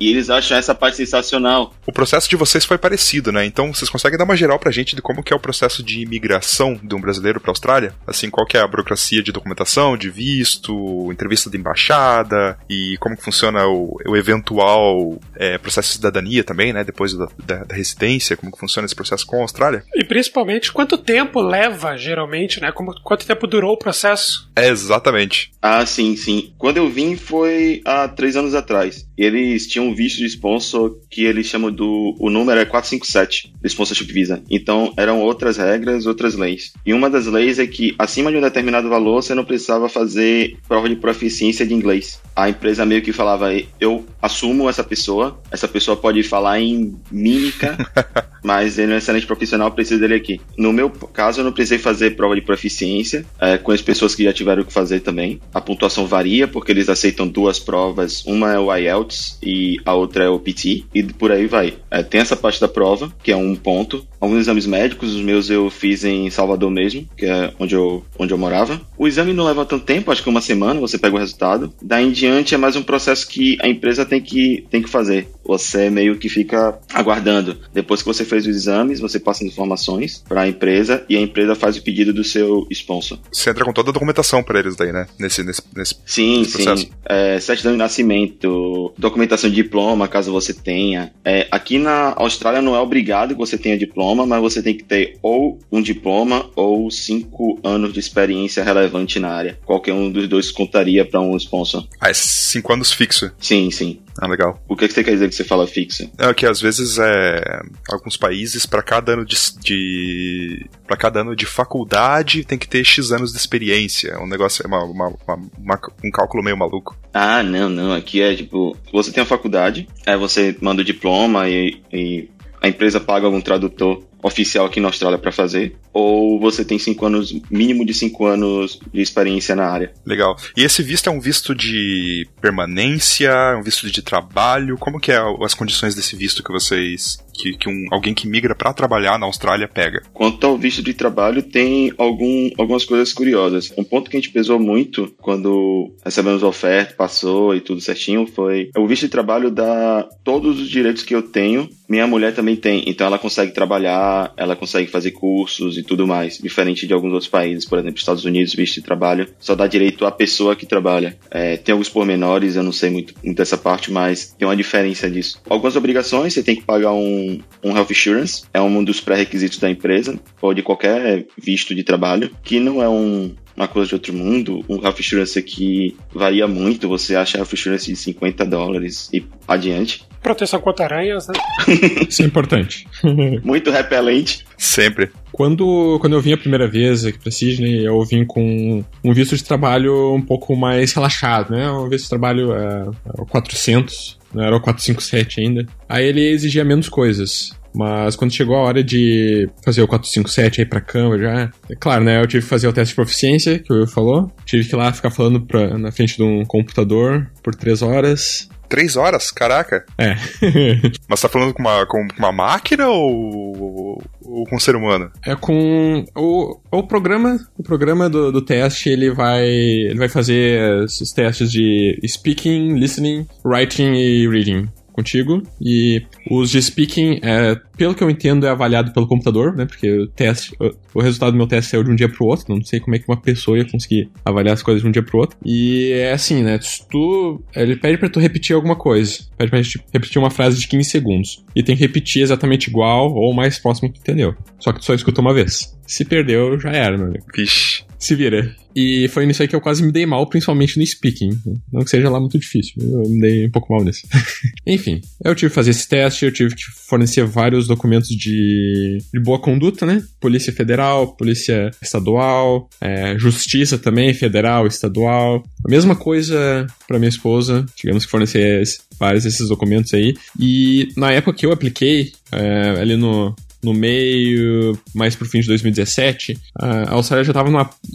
E eles acham essa parte sensacional. O processo de vocês foi parecido, né? Então vocês conseguem dar uma geral pra gente de como que é o processo de imigração de um brasileiro pra Austrália? Assim, qual que é a burocracia de documentação, de visto, entrevista de embaixada e como que funciona o, o eventual é, processo de cidadania também, né? Depois da, da- da residência, como que funciona esse processo com a Austrália? E principalmente, quanto tempo leva, geralmente, né? Como, quanto tempo durou o processo? É, exatamente. Ah, sim, sim. Quando eu vim foi há três anos atrás. Eles tinham um visto de sponsor que eles chamam do. O número é 457 do Sponsorship Visa. Então eram outras regras, outras leis. E uma das leis é que acima de um determinado valor você não precisava fazer prova de proficiência de inglês. A empresa meio que falava: eu assumo essa pessoa, essa pessoa pode falar em mímica, mas ele é um excelente profissional, preciso dele aqui. No meu caso, eu não precisei fazer prova de proficiência, é, com as pessoas que já tiveram que fazer também. A pontuação varia, porque eles aceitam duas provas, uma é o IELTS e a outra é o PT, e por aí vai. É, tem essa parte da prova, que é um ponto. Alguns exames médicos, os meus eu fiz em Salvador mesmo, que é onde eu, onde eu morava. O exame não leva tanto tempo, acho que uma semana você pega o resultado. Daí em diante é mais um processo que a empresa tem que, tem que fazer. Você meio que fica aguardando. Depois que você fez os exames, você passa as informações para a empresa e a empresa faz o pedido do seu sponsor. Você entra com toda a documentação pra eles daí, né? Nesse, nesse, nesse, Sim, nesse processo. sim. É, certidão de nascimento, documentação de diploma, caso você tenha. É, aqui na Austrália não é obrigado que você tenha diploma, mas você tem que ter ou um diploma ou cinco anos de experiência relevante na área. Qualquer um dos dois contaria para um sponsor. Ah, é cinco anos fixo. Sim, sim. Ah, legal. O que, que você quer dizer que você fala fixo? É que às vezes é alguns países para cada ano de, de para cada ano de faculdade tem que ter x anos de experiência. Um negócio é uma- uma- uma- um cálculo meio maluco. Ah, não, não. Aqui é tipo, você tem a faculdade, aí você manda o diploma e, e a empresa paga algum tradutor oficial aqui na Austrália para fazer, ou você tem cinco anos, mínimo de cinco anos de experiência na área. Legal. E esse visto é um visto de permanência, é um visto de trabalho? Como que é as condições desse visto que vocês que, que um, alguém que migra para trabalhar na Austrália pega? Quanto ao visto de trabalho, tem algum, algumas coisas curiosas. Um ponto que a gente pesou muito quando recebemos a oferta, passou e tudo certinho, foi o visto de trabalho dá todos os direitos que eu tenho, minha mulher também tem. Então ela consegue trabalhar, ela consegue fazer cursos e tudo mais. Diferente de alguns outros países, por exemplo, Estados Unidos, visto de trabalho só dá direito à pessoa que trabalha. É, tem alguns pormenores, eu não sei muito, muito dessa parte, mas tem uma diferença disso. Algumas obrigações, você tem que pagar um, um health insurance, é um dos pré-requisitos da empresa, ou de qualquer visto de trabalho, que não é um, uma coisa de outro mundo. O Health Insurance aqui varia muito. Você acha Health Insurance de 50 dólares e adiante. Proteção contra aranhas, né? Isso é importante. muito repelente. Sempre. Quando, quando eu vim a primeira vez aqui pra Sydney, eu vim com um visto de trabalho um pouco mais relaxado, né? Um visto de trabalho é, é 400, não era o 457 ainda. Aí ele exigia menos coisas. Mas quando chegou a hora de fazer o 457 aí pra cama já, é claro, né? Eu tive que fazer o teste de proficiência, que o Will falou. Tive que ir lá ficar falando pra, na frente de um computador por três horas. Três horas? Caraca. É. Mas tá falando com uma, com uma máquina ou, ou com um ser humano? É com o, o programa, o programa do, do teste, ele vai ele vai fazer esses testes de speaking, listening, writing e reading contigo. E os de speaking, é, pelo que eu entendo, é avaliado pelo computador, né? Porque o teste, o, resultado do meu teste saiu de um dia pro outro. Não sei como é que uma pessoa ia conseguir avaliar as coisas de um dia pro outro. E é assim, né? Tu, ele pede pra tu repetir alguma coisa. Pede pra gente repetir uma frase de 15 segundos. E tem que repetir exatamente igual ou mais próximo que entendeu. Só que tu só escuta uma vez. Se perdeu, já era, meu amigo. Vixe. Se vira. E foi nisso aí que eu quase me dei mal, principalmente no speaking. Não que seja lá muito difícil, eu me dei um pouco mal nisso. Enfim, eu tive que fazer esse teste, eu tive que fornecer vários documentos de, de boa conduta, né? Polícia Federal, Polícia Estadual, é, Justiça também, Federal, Estadual. A mesma coisa para minha esposa, tivemos que fornecer vários desses documentos aí. E na época que eu apliquei, é, ali no, no meio, mais pro fim de 2017, a Austrália já estava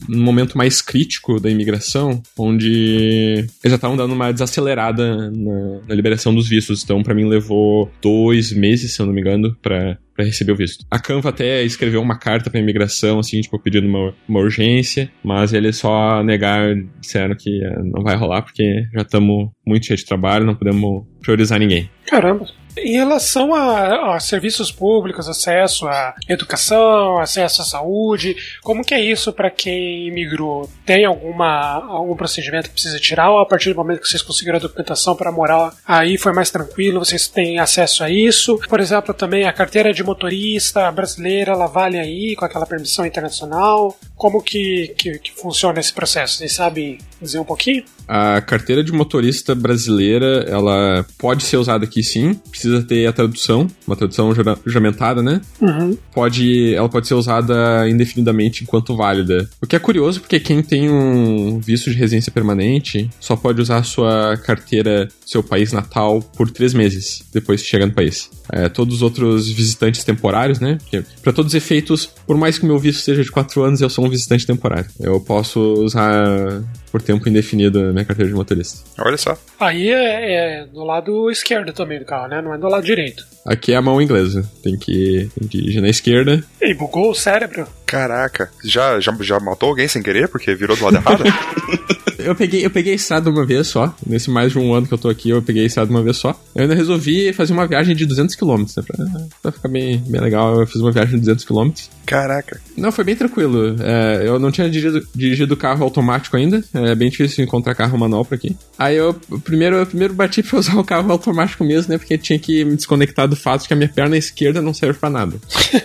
num momento mais crítico da imigração, onde eles já estavam dando uma desacelerada na, na liberação dos vistos. Então, para mim, levou dois meses, se eu não me engano, para para receber o visto. A Canva até escreveu uma carta para imigração, assim, tipo, pedindo uma, uma urgência, mas eles só negaram, disseram que eh, não vai rolar porque já estamos muito cheios de trabalho, não podemos priorizar ninguém. Caramba. Em relação a, a, serviços públicos, acesso à educação, acesso à saúde, como que é isso para quem imigrou? Tem alguma algum procedimento que precisa tirar ou a partir do momento que vocês conseguiram a documentação para morar aí foi mais tranquilo? Vocês têm acesso a isso? Por exemplo, também a carteira de motorista brasileira, ela vale aí com aquela permissão internacional? Como que, que, que funciona esse processo? Vocês sabem dizer um pouquinho? A carteira de motorista brasileira, ela pode ser usada aqui sim, precisa ter a tradução, uma tradução juramentada, né? Uhum. Pode, ela pode ser usada indefinidamente enquanto válida. O que é curioso porque quem tem um visto de residência permanente só pode usar a sua carteira seu país natal por três meses depois que chega no país. É, todos os outros visitantes temporários, né? Para todos os efeitos, por mais que o meu visto seja de quatro anos, eu sou um visitante temporário. Eu posso usar por tempo indefinido a minha carteira de motorista. Olha só. Aí é, é, do lado esquerdo também do carro, né? Não é do lado direito. Aqui é a mão inglesa. Tem que, tem que ir na esquerda. E bugou o cérebro. Caraca. Já, já, já matou alguém sem querer porque virou do lado errado? eu peguei, eu peguei estrada uma vez só. Nesse mais de um ano que eu tô aqui, eu peguei estrada uma vez só. Eu ainda resolvi fazer uma viagem de 200 km, né? Pra, pra ficar bem, bem legal. Eu fiz uma viagem de 200 km. Caraca. Não, foi bem tranquilo. É, eu não tinha dirigido, dirigido carro automático ainda. É bem difícil encontrar carro manual por aqui. Aí eu primeiro, eu primeiro bati pra usar o carro automático mesmo, né? Porque tinha que me desconectar do fato de que a minha perna esquerda não serve pra nada.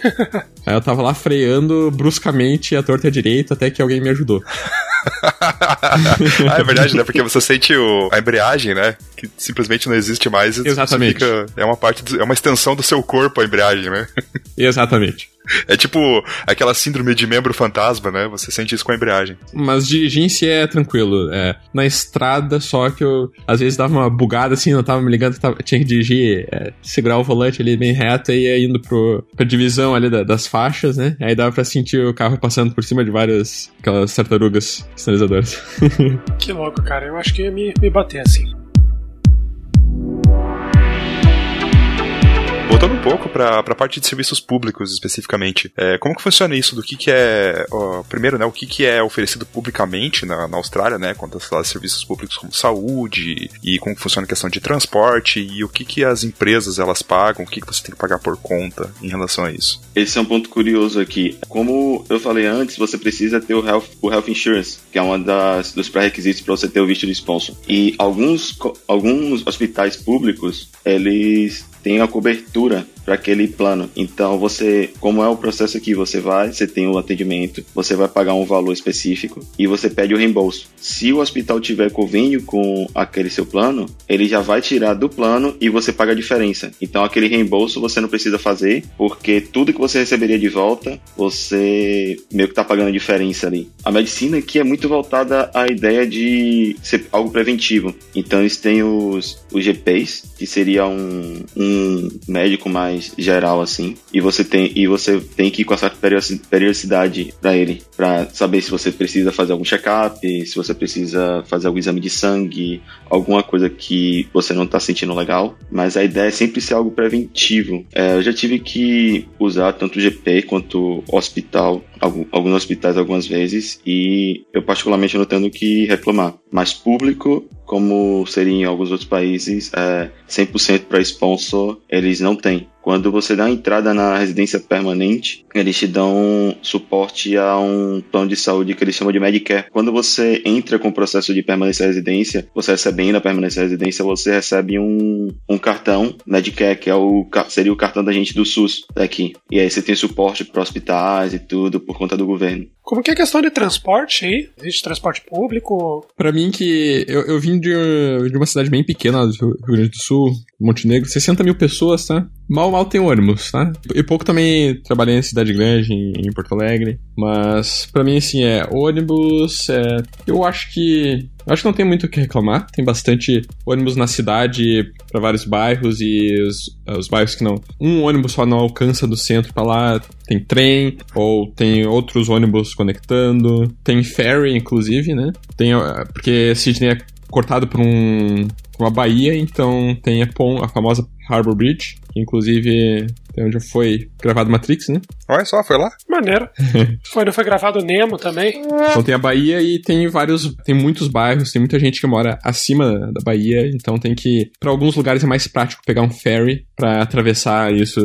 Aí eu tava lá freando bruscamente a torta direita até que alguém me ajudou. ah, é verdade, né? Porque você sente o, a embreagem, né? Que simplesmente não existe mais. Exatamente. Fica, é uma parte, do, é uma extensão do seu corpo a embreagem, né? Exatamente. É tipo aquela síndrome de membro fantasma, né? Você sente isso com a embreagem. Mas dirigir em si é tranquilo. É, na estrada, só que eu às vezes dava uma bugada assim, não tava me ligando, tava, tinha que dirigir, é, segurar o volante ali bem reto e ia indo pro, pra divisão ali da, das faixas, né? Aí dava pra sentir o carro passando por cima de várias aquelas tartarugas sinalizadoras. que louco, cara. Eu acho que ia me, me bater assim. Um pouco para a parte de serviços públicos especificamente, é, como que funciona isso? Do que, que é, ó, primeiro, né, o que, que é oferecido publicamente na, na Austrália, né, quanto a serviços públicos como saúde e como funciona a questão de transporte e o que, que as empresas elas pagam, o que, que você tem que pagar por conta em relação a isso? Esse é um ponto curioso aqui. Como eu falei antes, você precisa ter o Health, o health Insurance, que é um dos pré-requisitos para você ter o visto de sponsor. E alguns, alguns hospitais públicos, eles tem a cobertura para aquele plano. Então você, como é o processo aqui, você vai, você tem o atendimento, você vai pagar um valor específico e você pede o reembolso. Se o hospital tiver convênio com aquele seu plano, ele já vai tirar do plano e você paga a diferença. Então aquele reembolso você não precisa fazer, porque tudo que você receberia de volta, você meio que tá pagando a diferença ali. A medicina aqui é muito voltada à ideia de ser algo preventivo. Então eles têm os, os GPs, que seria um, um médico mais geral assim, e você tem e você tem que ir com a certa periodicidade para ele, para saber se você precisa fazer algum check-up, se você precisa fazer algum exame de sangue, alguma coisa que você não tá sentindo legal. Mas a ideia é sempre ser algo preventivo. É, eu já tive que usar tanto o GP quanto hospital, alguns hospitais algumas vezes, e eu particularmente não tenho que reclamar. Mas público, como seria em alguns outros países, é 100% para sponsor, eles não têm. Quando você dá a entrada na residência permanente, eles te dão suporte a um plano de saúde que eles chamam de Medicare. Quando você entra com o processo de permanência residência, você recebendo a permanência à residência, você recebe um, um cartão Medicare, que é o, seria o cartão da gente do SUS daqui. E aí você tem suporte para hospitais e tudo por conta do governo. Como que é a questão de transporte aí? Existe transporte público? Para mim que eu, eu vim de, de uma cidade bem pequena do Rio Grande do Sul, Montenegro, 60 mil pessoas, tá? Mal, mal tem ônibus, tá? E pouco também trabalhei em cidade grande, em, em Porto Alegre. Mas para mim, assim, é ônibus. É, eu acho que Acho que não tem muito o que reclamar. Tem bastante ônibus na cidade para vários bairros e os, os, bairros que não. Um ônibus só não alcança do centro para lá. Tem trem, ou tem outros ônibus conectando. Tem ferry, inclusive, né? Tem, porque Sydney é cortado por um, uma baía, então tem a, pon, a famosa Harbor Bridge, que inclusive é onde foi gravado Matrix, né? Olha só, foi lá? Maneiro. foi, não foi gravado Nemo também? Então tem a Bahia e tem vários, tem muitos bairros, tem muita gente que mora acima da Bahia, então tem que, para alguns lugares é mais prático pegar um ferry para atravessar isso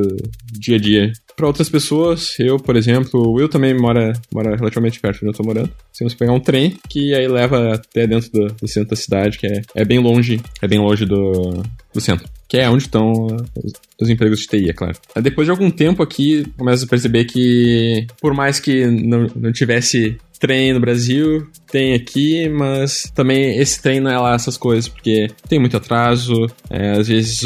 dia a dia. Para outras pessoas, eu, por exemplo, o também mora, mora relativamente perto de onde eu tô morando. Temos que pegar um trem que aí leva até dentro do, do centro da cidade, que é, é bem longe, é bem longe do, do centro que é onde estão os, os, empregos de TI, é claro. Depois de algum tempo aqui, começa a perceber que, por mais que não, não tivesse trem no Brasil, tem aqui, mas também esse trem não é lá essas coisas, porque tem muito atraso, é, às vezes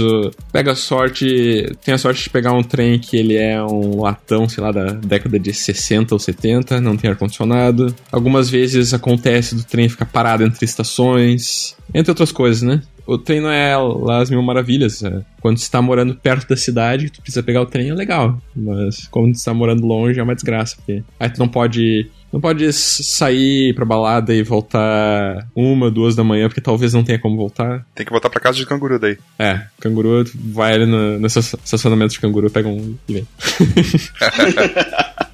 pega sorte, tem a sorte de pegar um trem que ele é um latão, sei lá, da década de 60 ou 70, não tem ar-condicionado. Algumas vezes acontece do trem ficar parado entre estações, entre outras coisas, né? O trem não é lá as mil maravilhas. É. Quando você está morando perto da cidade, tu precisa pegar o trem, é legal. Mas quando está morando longe, é uma desgraça. Porque aí tu não pode. Não pode sair pra balada e voltar uma, duas da manhã, porque talvez não tenha como voltar. Tem que voltar pra casa de canguru daí. É, canguru, vai ali no, no estacionamento de canguru, pega um e vem.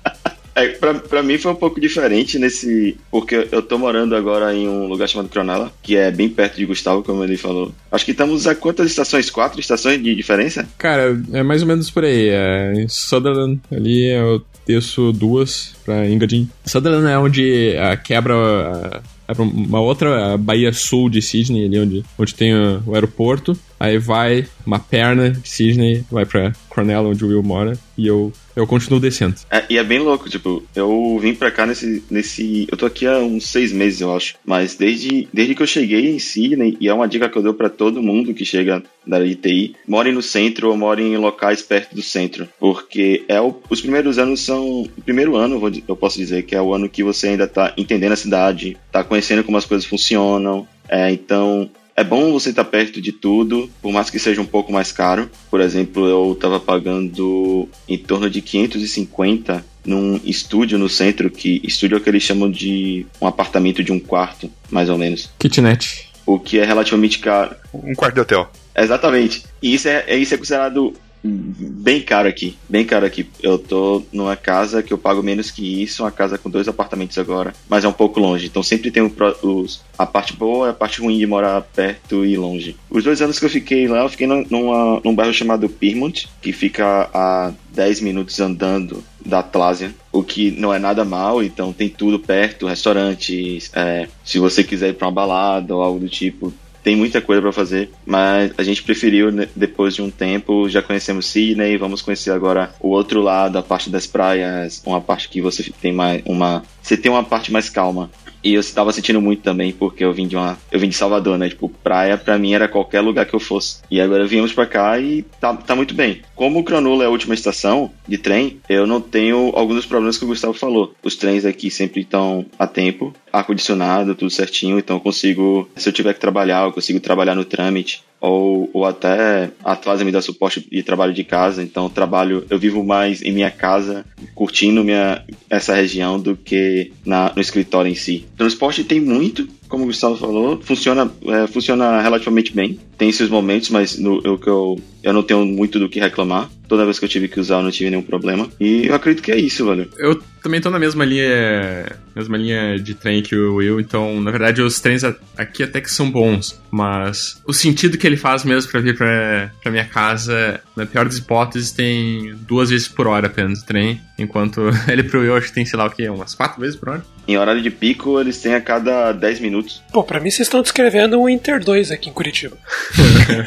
É, pra, pra mim foi um pouco diferente nesse. Porque eu tô morando agora em um lugar chamado Cronala, que é bem perto de Gustavo, como ele falou. Acho que estamos a quantas estações? Quatro estações de diferença? Cara, é mais ou menos por aí. É, em Sutherland, ali eu desço duas pra Engadin. Sutherland é onde a quebra. é uma outra Baía Sul de Sydney, ali onde, onde tem o, o aeroporto. Aí vai uma perna de Sydney, vai pra Cornell, onde o Will mora, e eu eu continuo descendo. É, e é bem louco, tipo, eu vim pra cá nesse, nesse. Eu tô aqui há uns seis meses, eu acho. Mas desde, desde que eu cheguei em Sydney, e é uma dica que eu dou para todo mundo que chega da área de TI, morem no centro ou morem em locais perto do centro. Porque é o, os primeiros anos são. O primeiro ano, eu posso dizer, que é o ano que você ainda tá entendendo a cidade, tá conhecendo como as coisas funcionam. É, então, é bom você estar perto de tudo, por mais que seja um pouco mais caro. Por exemplo, eu estava pagando em torno de 550 num estúdio no centro, que estúdio é o que eles chamam de um apartamento de um quarto, mais ou menos. Kitnet. O que é relativamente caro. Um quarto de hotel. Exatamente. E isso é, isso é considerado bem caro aqui, bem caro aqui. Eu tô numa casa que eu pago menos que isso, uma casa com dois apartamentos agora, mas é um pouco longe. Então sempre tem os, a parte boa e a parte ruim de morar perto e longe. Os dois anos que eu fiquei lá, eu fiquei numa, num bairro chamado Pyrmont, que fica a 10 minutos andando da Atlásia, o que não é nada mal, então tem tudo perto, restaurantes, é, se você quiser ir pra uma balada ou algo do tipo, tem muita coisa para fazer, mas a gente preferiu, né, depois de um tempo, já conhecemos Sydney, vamos conhecer agora o outro lado, a parte das praias, uma parte que você tem mais uma. Você tem uma parte mais calma. E eu estava sentindo muito também, porque eu vim de uma. Eu vim de Salvador, né? Tipo, praia pra mim era qualquer lugar que eu fosse. E agora viemos pra cá e tá, tá muito bem. Como o Cronulla é a última estação de trem, eu não tenho alguns dos problemas que o Gustavo falou. Os trens aqui sempre estão a tempo, ar-condicionado, tudo certinho, então eu consigo, se eu tiver que trabalhar, eu consigo trabalhar no trâmite ou, ou até a Atlasia me dá suporte e trabalho de casa, então trabalho, eu vivo mais em minha casa, curtindo minha, essa região do que na, no escritório em si. Transporte tem muito, como o Gustavo falou, funciona, é, funciona relativamente bem. Tem seus momentos, mas no, eu, eu, eu não tenho muito do que reclamar. Toda vez que eu tive que usar, eu não tive nenhum problema. E eu acredito que é isso, velho. Eu também tô na mesma linha, mesma linha de trem que o Will, então, na verdade, os trens aqui até que são bons, mas o sentido que ele faz mesmo para vir pra, pra minha casa, na pior das hipóteses, tem duas vezes por hora apenas o trem, enquanto ele pro Will acho que tem, sei lá o que, umas quatro vezes por hora. Em horário de pico, eles têm a cada 10 minutos. Pô, pra mim vocês estão descrevendo um Inter 2 aqui em Curitiba.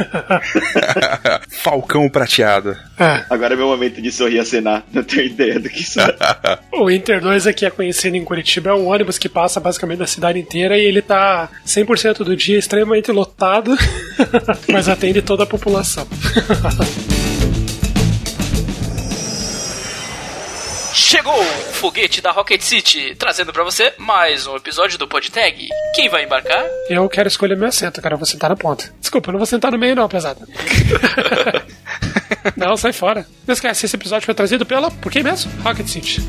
Falcão prateado. É. Agora é meu momento de sorrir e acenar. Não tenho ideia do que isso é. O Inter 2 aqui é conhecido em Curitiba, é um ônibus que passa basicamente na cidade inteira e ele tá 100% do dia extremamente lotado, mas atende toda a população. Chegou o foguete da Rocket City, trazendo para você mais um episódio do PodTag. Quem vai embarcar? Eu quero escolher meu assento, cara. Eu vou sentar na ponta. Desculpa, eu não vou sentar no meio, não, pesado. não, sai fora. Não esquece, esse episódio foi trazido pela. Por quem mesmo? Rocket City.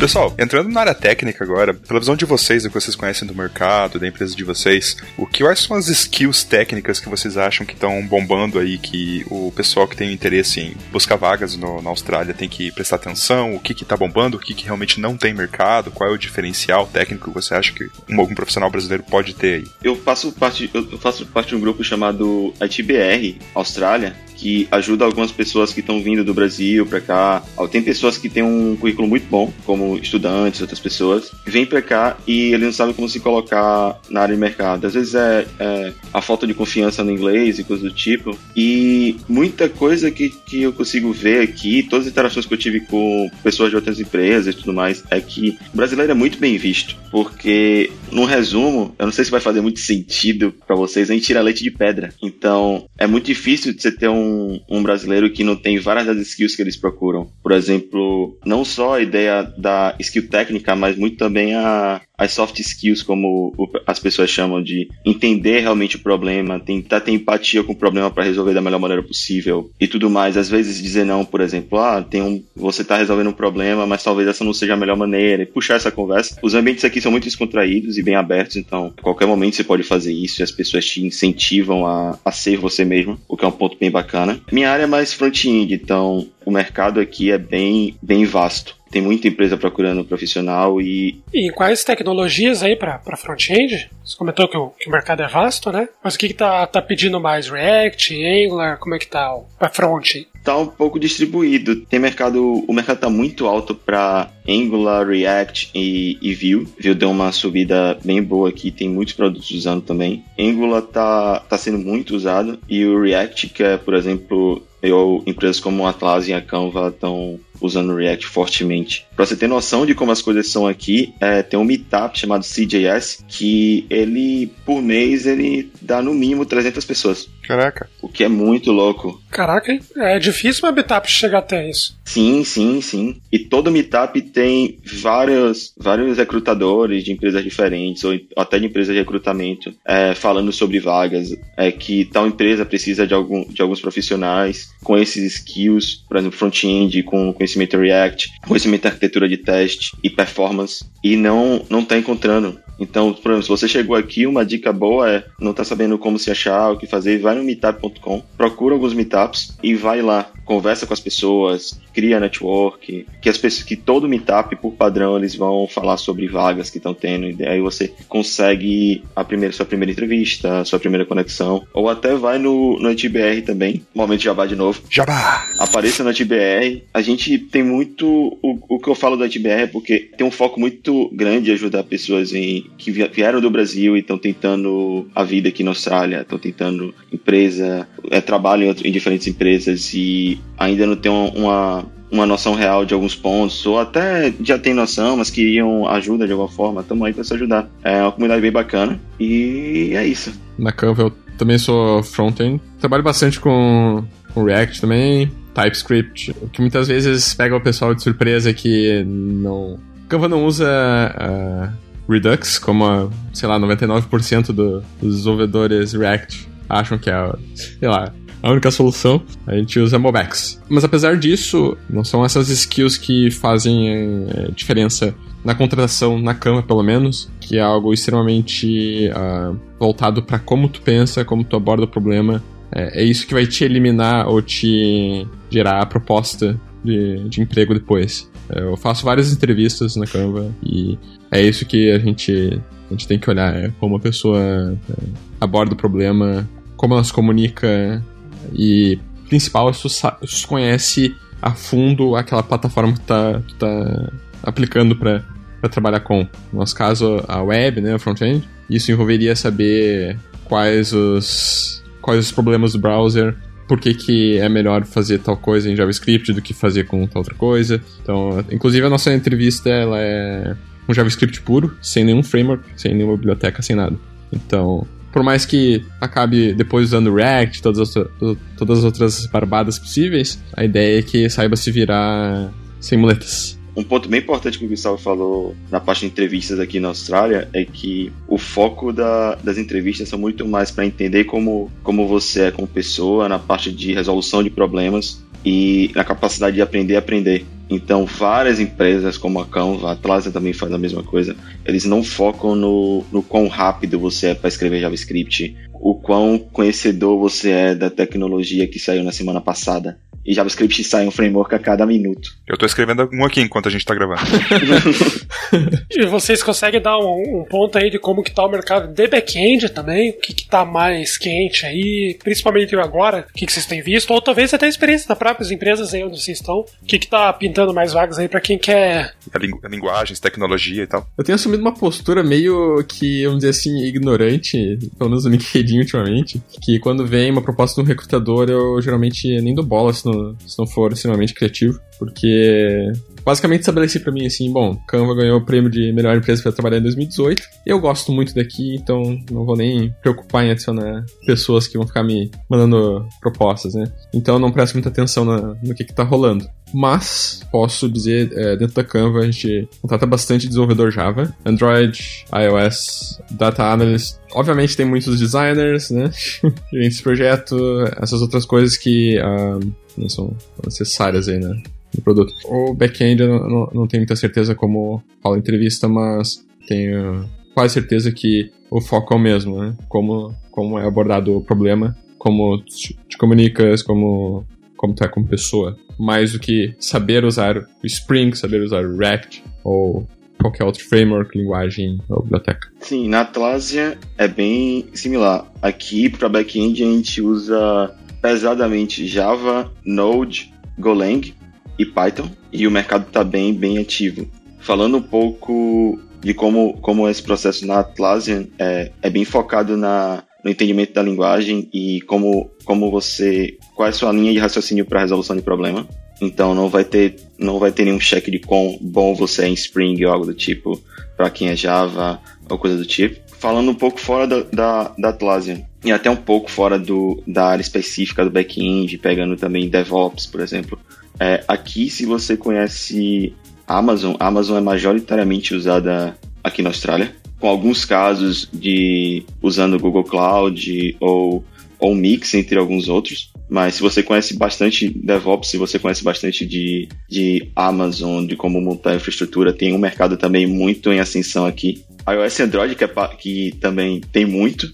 Pessoal, entrando na área técnica agora, pela visão de vocês, do que vocês conhecem do mercado, da empresa de vocês, o que quais são as skills técnicas que vocês acham que estão bombando aí, que o pessoal que tem interesse em buscar vagas no, na Austrália tem que prestar atenção, o que que tá bombando, o que que realmente não tem mercado, qual é o diferencial técnico que você acha que um, algum profissional brasileiro pode ter aí? Eu faço parte, eu faço parte de um grupo chamado ITBR Austrália, que ajuda algumas pessoas que estão vindo do Brasil para cá. Tem pessoas que têm um currículo muito bom, como estudantes, outras pessoas, vêm para cá e eles não sabem como se colocar na área de mercado. Às vezes é, é, a falta de confiança no inglês e coisas do tipo. E muita coisa que, que eu consigo ver aqui, todas as interações que eu tive com pessoas de outras empresas e tudo mais, é que o brasileiro é muito bem visto. Porque, no resumo, eu não sei se vai fazer muito sentido para vocês, a gente tira leite de pedra. Então, é muito difícil de você ter um um, brasileiro que não tem várias das skills que eles procuram. Por exemplo, não só a ideia da skill técnica, mas muito também a, as soft skills, como as pessoas chamam de entender realmente o problema, tentar ter empatia com o problema para resolver da melhor maneira possível e tudo mais. Às vezes dizer não, por exemplo, ah, tem um, você está resolvendo um problema, mas talvez essa não seja a melhor maneira, e puxar essa conversa. Os ambientes aqui são muito descontraídos e bem abertos, então a qualquer momento você pode fazer isso e as pessoas te incentivam a, a ser você mesmo, o que é um ponto bem bacana. Minha área é mais front-end, então o mercado aqui é bem, bem vasto tem muita empresa procurando um profissional e. E quais tecnologias aí para front-end? Você comentou que o, que o mercado é vasto, né? Mas o que, que tá, tá pedindo mais? React, Angular? Como é que tá para front? Tá um pouco distribuído. Tem mercado, o mercado tá muito alto para Angular, React e, e Vue. Vue deu uma subida bem boa aqui, tem muitos produtos usando também. Angular tá, tá sendo muito usado e o React, que é, por exemplo, eu, empresas como a Atlas e a Canva estão usando React fortemente. Para você ter noção de como as coisas são aqui, é, tem um meetup chamado CJS que ele por mês ele dá no mínimo 300 pessoas. Caraca. O que é muito louco. Caraca, é difícil uma meetup chegar até isso. Sim, sim, sim. E todo meetup tem vários, vários recrutadores de empresas diferentes, ou até de empresas de recrutamento, é, falando sobre vagas, é, que tal empresa precisa de, algum, de alguns profissionais com esses skills, por exemplo, front-end, com conhecimento React, conhecimento de arquitetura de teste e performance, e não não está encontrando. Então, por exemplo, se você chegou aqui, uma dica boa é não está sabendo como se achar, o que fazer, vai no meetup.com, procura alguns meetups e vai lá conversa com as pessoas, cria network, que as pessoas, que todo meetup por padrão eles vão falar sobre vagas que estão tendo, e aí você consegue a primeira sua primeira entrevista, sua primeira conexão, ou até vai no no TBR também. Momento jabá de novo. Jabá. Apareça no TBR. A gente tem muito o, o que eu falo do TBR é porque tem um foco muito grande em ajudar pessoas em, que vieram do Brasil e estão tentando a vida aqui na Austrália, estão tentando empresa, é, trabalham em, em diferentes empresas e ainda não tem uma, uma noção real de alguns pontos, ou até já tem noção, mas queriam ajuda de alguma forma, estamos aí para se ajudar. É uma comunidade bem bacana e é isso. Na Canva eu também sou front-end, trabalho bastante com, com React também, TypeScript, que muitas vezes pega o pessoal de surpresa que não. Canva não usa uh, Redux, como, sei lá, 99% do, dos desenvolvedores React acham que é, sei lá, a única solução. A gente usa Mobex. Mas apesar disso, não são essas skills que fazem é, diferença na contratação, na cama pelo menos, que é algo extremamente uh, voltado para como tu pensa, como tu aborda o problema. É, é, isso que vai te eliminar ou te gerar a proposta de, de emprego depois. É, eu faço várias entrevistas na Canva e é isso que a gente, a gente tem que olhar, é como a pessoa é, aborda o problema, como ela se comunica e principal, tu, se tu conhece a fundo aquela plataforma que tu tá, tu tá aplicando para trabalhar com. No nosso caso, a web, né, front-end. Isso envolveria saber quais os, quais os problemas do browser, por que, que é melhor fazer tal coisa em JavaScript do que fazer com tal outra coisa. Então, inclusive a nossa entrevista ela é um JavaScript puro, sem nenhum framework, sem nenhuma biblioteca, sem nada. Então, por mais que acabe depois usando React, todas as, todas as outras barbadas possíveis, a ideia é que saiba se virar sem muletas. Um ponto bem importante que o Gustavo falou na parte de entrevistas aqui na Austrália é que o foco da, das entrevistas são muito mais para entender como, como você é como pessoa, na parte de resolução de problemas e na capacidade de aprender a aprender. Então, várias empresas como a Canva, a Atlassian também faz a mesma coisa. Eles não focam no, no quão rápido você é para escrever JavaScript, o quão conhecedor você é da tecnologia que saiu na semana passada e JavaScript sai um framework a cada minuto. Eu tô escrevendo um aqui enquanto a gente tá gravando. e vocês conseguem dar um, um, ponto aí de como que tá o mercado de back-end também? O que que tá mais quente aí, principalmente agora? O que que vocês têm visto? Ou talvez até a experiência das próprias empresas aí onde vocês estão. O que que tá pintando mais vagas aí para quem quer... A lingu linguagens, tecnologia e tal. Eu tenho assumido uma postura meio que, vamos dizer assim, ignorante, pelo menos no LinkedIn ultimamente, que quando vem uma proposta de um recrutador, eu geralmente nem dou bola se se não for extremamente criativo, porque basicamente estabeleci para mim assim, bom, Canva ganhou o prêmio de melhor empresa para trabalhar em 2018. Eu gosto muito daqui, então não vou nem preocupar em adicionar pessoas que vão ficar me mandando propostas, né? Então não presto muita atenção na, no que, que tá rolando. Mas posso dizer, é, dentro da Canva a gente contrata bastante desenvolvedor Java, Android, iOS, Data Analyst. Obviamente tem muitos designers, né? Gerentes de projeto, essas outras coisas que uh, não são necessárias aí, né? No produto. O back-end eu não, não, tenho muita certeza como fala entrevista, mas tenho quase certeza que o foco é o mesmo, né? Como, como é abordado o problema, como te, te comunicas, como, como tu é como pessoa. Mais do que saber usar o Spring, saber usar o React ou qualquer outro framework, linguagem ou biblioteca. Sim, na Atlassian é bem similar. Aqui para back-end a gente usa pesadamente Java, Node, Golang e Python, e o mercado está bem, bem ativo. Falando um pouco de como, como esse processo na Atlassian é, é bem focado na, no entendimento da linguagem e como, como você. qual é a sua linha de raciocínio para resolução de problema. Então não vai ter não vai ter nenhum cheque de quão bom você é em Spring ou algo do tipo para quem é Java ou coisa do tipo. Falando um pouco fora da, da, da Atlassian e até um pouco fora do, da área específica do back-end, pegando também DevOps, por exemplo. É, aqui, se você conhece Amazon, Amazon é majoritariamente usada aqui na Austrália, com alguns casos de usando Google Cloud ou, ou Mix, entre alguns outros. Mas se você conhece bastante DevOps, se você conhece bastante de, de Amazon, de como montar infraestrutura, tem um mercado também muito em ascensão aqui. iOS e Android, que, é, que também tem muito,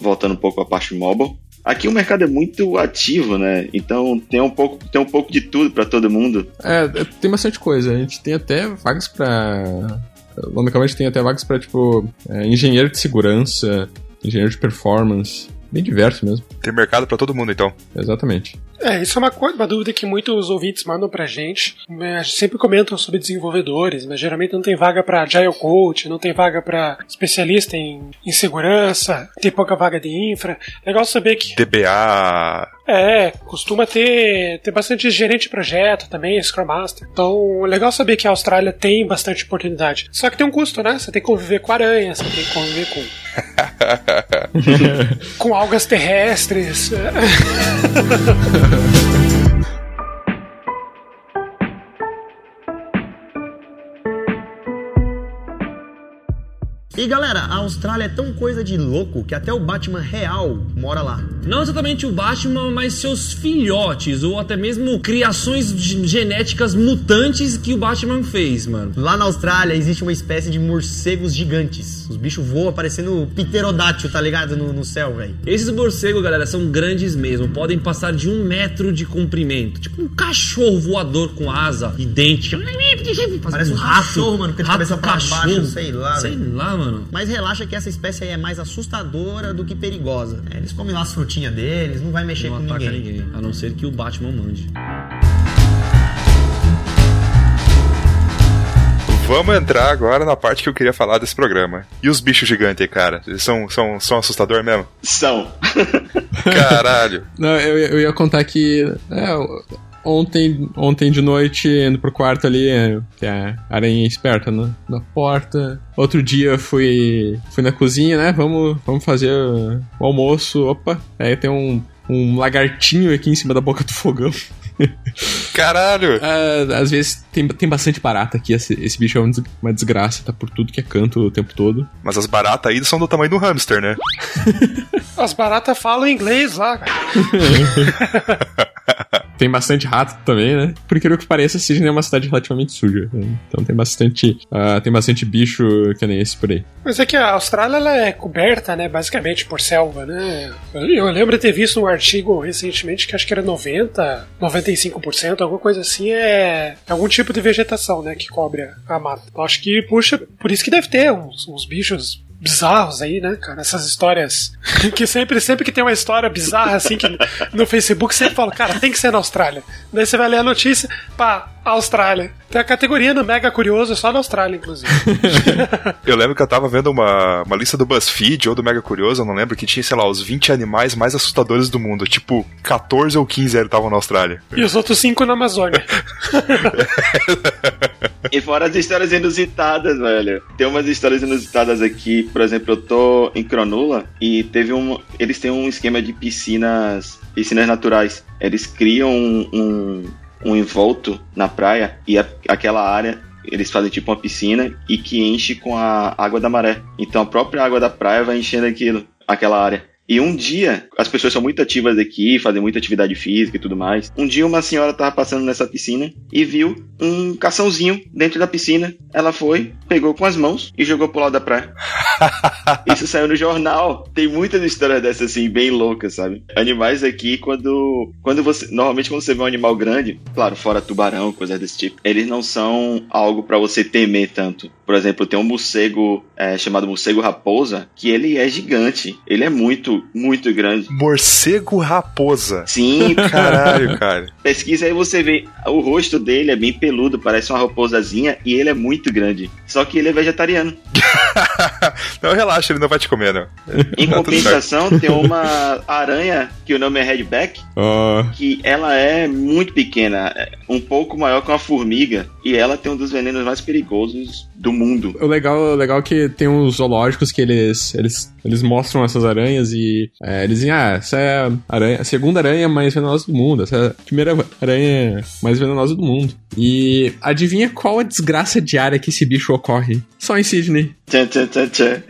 voltando um pouco à parte mobile. Aqui o mercado é muito ativo, né? Então tem um pouco, tem um pouco de tudo para todo mundo. É, tem bastante coisa. A gente tem até vagas para Logicamente tem até vagas para tipo é, engenheiro de segurança, engenheiro de performance, bem diverso mesmo. Tem mercado para todo mundo, então. Exatamente. É, isso é uma, uma dúvida que muitos ouvintes mandam pra gente. Né, sempre comentam sobre desenvolvedores, mas geralmente não tem vaga para Agile Coach, não tem vaga para especialista em, em segurança, tem pouca vaga de infra. Legal saber que. DBA. É, costuma ter, ter bastante gerente de projeto também, Scrum Master. Então, legal saber que a Austrália tem bastante oportunidade. Só que tem um custo, né? Você tem que conviver com aranha, você tem que conviver com. com algas terrestres. E galera, a Austrália é tão coisa de louco que até o Batman real mora lá. Não exatamente o Batman, mas seus filhotes, ou até mesmo criações genéticas mutantes que o Batman fez, mano. Lá na Austrália existe uma espécie de morcegos gigantes. Os bichos voam parecendo pterodátil, tá ligado? No, no céu, velho. Esses morcegos, galera, são grandes mesmo. Podem passar de um metro de comprimento. Tipo um cachorro voador com asa e dente. Parece um, um rato, cachorro, mano, que de cabeça pra cachorro. baixo, sei lá. Sei véio. lá, mano. Mas relaxa que essa espécie aí é mais assustadora do que perigosa. É, eles comem lá as frutinhas deles, não vai mexer não com ninguém. ninguém. A não ser que o Batman mande. Vamos entrar agora na parte que eu queria falar desse programa. E os bichos gigantes aí, cara? Eles são, são, são assustador mesmo? São. Caralho. Não, eu, eu ia contar que. É, ontem, ontem de noite, indo pro quarto ali, que é a aranha esperta na, na porta. Outro dia fui, fui na cozinha, né? Vamos, vamos fazer o almoço. Opa, aí tem um, um lagartinho aqui em cima da boca do fogão. Caralho! Uh, às vezes tem, tem bastante barata aqui. Esse, esse bicho é uma desgraça, tá por tudo que é canto o tempo todo. Mas as baratas aí são do tamanho do hamster, né? as baratas falam inglês lá, cara. tem bastante rato também, né? Por incrível que pareça, Sydney é uma cidade relativamente suja. Né? Então tem bastante, uh, tem bastante bicho que nem esse por aí. Mas é que a Austrália ela é coberta, né, basicamente por selva, né? Eu lembro de ter visto um artigo recentemente que acho que era 90, 95%, alguma coisa assim, é algum tipo de vegetação, né, que cobre a mata. Eu acho que, puxa, por isso que deve ter uns, uns bichos bizarros aí, né, cara? Essas histórias que sempre, sempre que tem uma história bizarra assim que no Facebook sempre fala, cara, tem que ser na Austrália. Daí você vai ler a notícia, pá, Austrália. Tem a categoria no Mega Curioso só na Austrália, inclusive. eu lembro que eu tava vendo uma, uma lista do BuzzFeed ou do Mega Curioso, eu não lembro, que tinha, sei lá, os 20 animais mais assustadores do mundo. Tipo, 14 ou 15 eles estavam na Austrália. E os outros 5 na Amazônia. e fora as histórias inusitadas, velho. Tem umas histórias inusitadas aqui. Por exemplo, eu tô em Cronula e teve um. Eles têm um esquema de piscinas. Piscinas naturais. Eles criam um, um um envolto na praia e a, aquela área eles fazem tipo uma piscina e que enche com a água da maré. Então a própria água da praia vai enchendo aquilo, aquela área. E um dia, as pessoas são muito ativas aqui, fazem muita atividade física e tudo mais. Um dia uma senhora estava passando nessa piscina e viu um caçãozinho dentro da piscina. Ela foi, pegou com as mãos e jogou pro lado da praia. Isso saiu no jornal. Tem muitas histórias dessas assim, bem loucas, sabe? Animais aqui, quando. Quando você. Normalmente quando você vê um animal grande, claro, fora tubarão, coisas desse tipo, eles não são algo para você temer tanto. Por exemplo, tem um morcego é, chamado morcego raposa, que ele é gigante. Ele é muito, muito grande. Morcego raposa. Sim. Caralho, cara. Pesquisa aí você vê, o rosto dele é bem peludo, parece uma raposazinha, e ele é muito grande. Só que ele é vegetariano. não, relaxa, ele não vai te comer, não. Em tá compensação, tem uma aranha, que o nome é Redback, oh. que ela é muito pequena, é um pouco maior que uma formiga, e ela tem um dos venenos mais perigosos do mundo. O legal, o legal é que tem uns zoológicos que eles, eles, eles mostram essas aranhas e é, eles dizem, ah, essa é a, aranha, a segunda aranha mais venenosa do mundo, essa é a primeira aranha mais venenosa do mundo. E adivinha qual a desgraça diária que esse bicho ocorre? Só em Sydney. Tchan, tchan, tchan, tchan.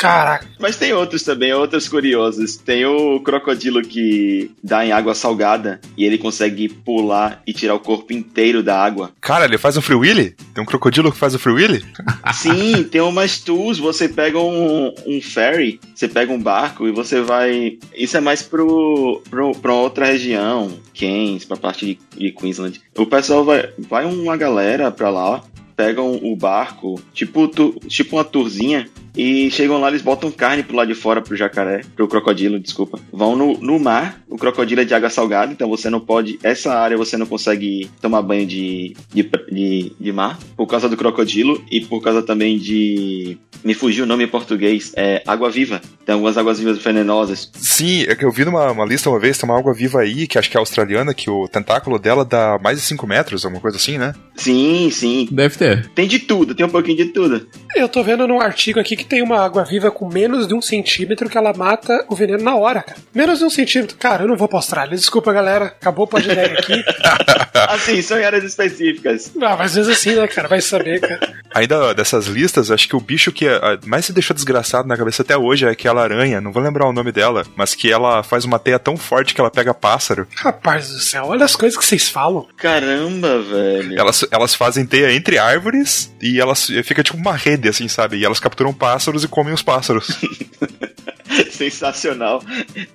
Caraca. Mas tem outros também, outros curiosos. Tem o crocodilo que dá em água salgada e ele consegue pular e tirar o corpo inteiro da água. Cara, ele faz um Free Willy? Tem um crocodilo que faz o Free Willy? Sim, tem umas tools, você pega um, um ferry, você pega um barco e você vai. Isso é mais pro, pro, pra outra região, Keynes, pra parte de, de Queensland. O pessoal vai. Vai uma galera pra lá, pegam o barco, tipo, tu, tipo uma tourzinha, e chegam lá, eles botam carne pro lado de fora pro jacaré, pro crocodilo, desculpa. Vão no, no mar, o crocodilo é de água salgada, então você não pode. Essa área você não consegue tomar banho de, de, de, de mar, por causa do crocodilo e por causa também de. Me fugiu o nome em português, é água viva. Tem algumas águas vivas venenosas. Sim, é que eu vi numa uma lista uma vez, tem uma água viva aí, que acho que é australiana, que o tentáculo dela dá mais de 5 metros, alguma coisa assim, né? Sim, sim. Deve ter. Tem de tudo, tem um pouquinho de tudo. Eu tô vendo num artigo aqui que tem uma água viva com menos de um centímetro que ela mata o veneno na hora, cara. Menos de um centímetro. Cara, eu não vou pra Austrália. Desculpa, galera. Acabou o podcast aqui. assim, são em áreas específicas. Não, mas às vezes assim, né, cara? Vai saber, cara. Ainda dessas listas, acho que o bicho que ah, mais se deixou desgraçado na cabeça até hoje é aquela aranha, não vou lembrar o nome dela, mas que ela faz uma teia tão forte que ela pega pássaro. Rapaz do céu, olha as coisas que vocês falam. Caramba, velho. Elas, elas fazem teia entre árvores e elas fica tipo uma rede, assim, sabe? E elas capturam pássaros e comem os pássaros. Sensacional.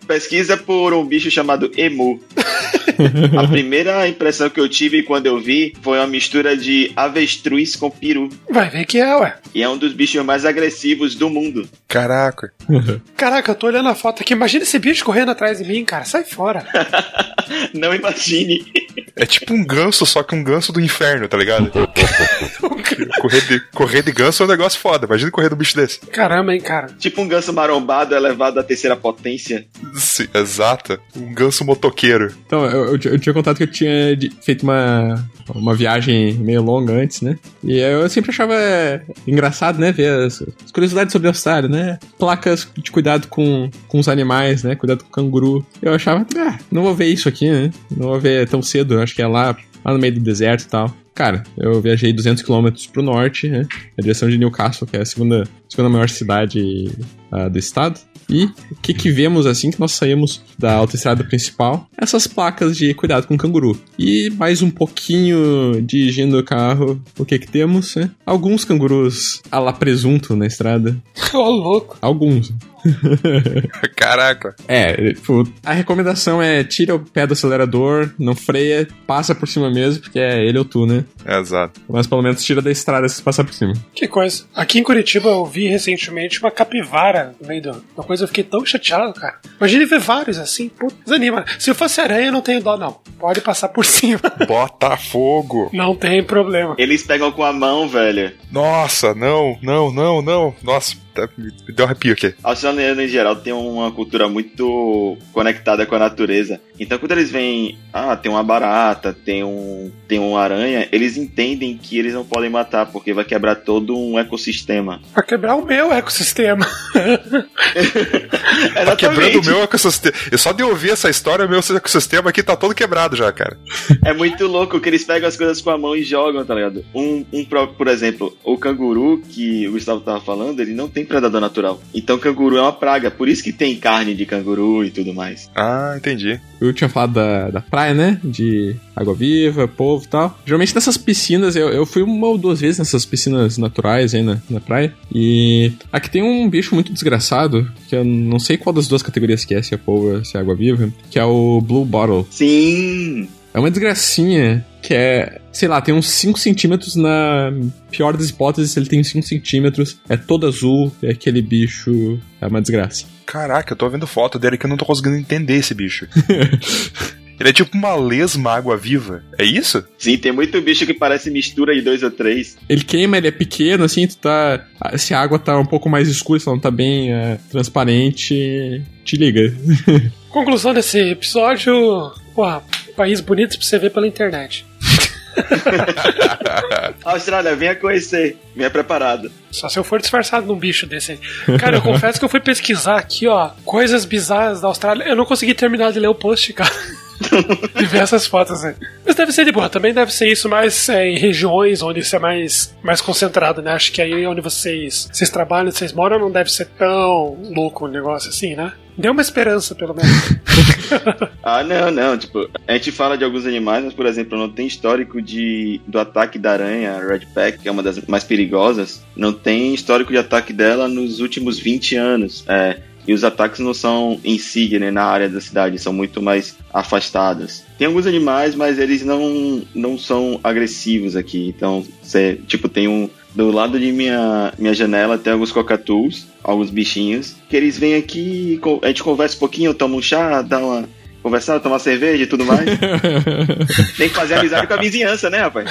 Pesquisa por um bicho chamado emu. A primeira impressão que eu tive quando eu vi foi uma mistura de avestruz com peru. Vai ver que é, ué. E é um dos bichos mais agressivos do mundo. Caraca. Caraca, eu tô olhando a foto aqui. Imagina esse bicho correndo atrás de mim, cara. Sai fora. Não imagine. É tipo um ganso, só que um ganso do inferno, tá ligado? correr, de, correr de ganso é um negócio foda. Imagina correr do bicho desse. Caramba, hein, cara. Tipo um ganso marombado elevado à terceira potência. Sim, exato. Um ganso motoqueiro. Então, eu, eu, eu tinha contado que eu tinha feito uma, uma viagem meio longa antes, né? E eu sempre achava engraçado, né? Ver as, as curiosidades sobre a Austrália, né? Placas de cuidado com, com os animais, né? Cuidado com o canguru. Eu achava, ah, não vou ver isso aqui, né? Não vou ver tão cedo. Eu acho que é lá, lá no meio do deserto e tal. Cara, eu viajei 200 km pro norte, né? Na direção de Newcastle, que é a segunda, segunda maior cidade ah, do estado. E o que, que vemos assim que nós saímos da autoestrada principal? Essas placas de cuidado com o canguru. E mais um pouquinho dirigindo o carro, o que que temos? né? Alguns cangurus a la presunto na estrada. Ô, louco. Alguns. Caraca. É, tipo, a recomendação é tira o pé do acelerador, não freia, passa por cima mesmo, porque é ele ou tu, né? Exato. Mas pelo menos tira da estrada se passar por cima. Que coisa. Aqui em Curitiba eu vi recentemente uma capivara no meio do. Uma coisa eu fiquei tão chateado, cara. Imagine ver vários assim, putz, desanima. Se eu fosse aranha, eu não tenho dó, não. Pode passar por cima. Botafogo. Não tem problema. Eles pegam com a mão, velho. Nossa, não, não, não, não. Nossa, tá- me deu um arrepio aqui. Australiano em geral tem uma cultura muito conectada com a natureza. Então quando eles veem, ah, tem uma barata, tem um, tem uma aranha, eles entendem que eles não podem matar porque vai quebrar todo um ecossistema. Pra quebrar o meu ecossistema. Tá quebrando o meu ecossistema. E só de ouvir essa história, o meu ecossistema aqui tá todo quebrado já, cara. É muito louco que eles pegam as coisas com a mão e jogam, tá ligado? Um, um por exemplo, o canguru que o Gustavo tava falando, ele não tem predador natural. Então canguru é uma praga, por isso que tem carne de canguru e tudo mais. Ah, entendi. Eu tinha falado da, da praia, né? De água viva, povo e tal. Geralmente nessas piscinas, eu, eu fui uma ou duas vezes nessas piscinas naturais aí na, na praia. E aqui tem um bicho muito desgraçado, que eu não sei qual das duas categorias que é, se é polvo ou se é água viva, que é o Blue Bottle. Sim! É uma desgracinha que é, sei lá, tem uns 5 centímetros na pior das hipóteses, ele tem 5 centímetros, é todo azul, é aquele bicho, é uma desgraça. Caraca, eu tô vendo foto dele que eu não tô conseguindo entender esse bicho. Ele é tipo uma lesma água-viva. É isso? Sim, tem muito bicho que parece mistura de dois ou três. Ele queima, ele é pequeno, assim, tu tá. Se a água tá um pouco mais escura, se ela não tá bem é, transparente, te liga. Conclusão desse episódio. Porra, país bonito pra você ver pela internet. Austrália, venha conhecer. Venha preparado. Só se eu for disfarçado num bicho desse aí. Cara, eu confesso que eu fui pesquisar aqui, ó, coisas bizarras da Austrália. Eu não consegui terminar de ler o post, cara. Diversas fotos, né? Mas deve ser de boa. Também deve ser isso mais é, em regiões onde isso é mais, mais concentrado, né? Acho que aí onde vocês, vocês trabalham, vocês moram, não deve ser tão louco o negócio assim, né? Deu uma esperança, pelo menos. ah, não, não. Tipo, a gente fala de alguns animais, mas, por exemplo, não tem histórico de, do ataque da aranha, a Redback, que é uma das mais perigosas. Não tem histórico de ataque dela nos últimos 20 anos. É, e os ataques não são em si, né, na área da cidade, são muito mais afastados. Tem alguns animais, mas eles não, não são agressivos aqui. Então, você, tipo, tem um. Do lado de minha, minha janela tem alguns cocatus, alguns bichinhos, que eles vêm aqui, a gente conversa um pouquinho, toma um chá, dá uma conversar, tomar cerveja e tudo mais. tem que fazer amizade com a vizinhança, né, rapaz?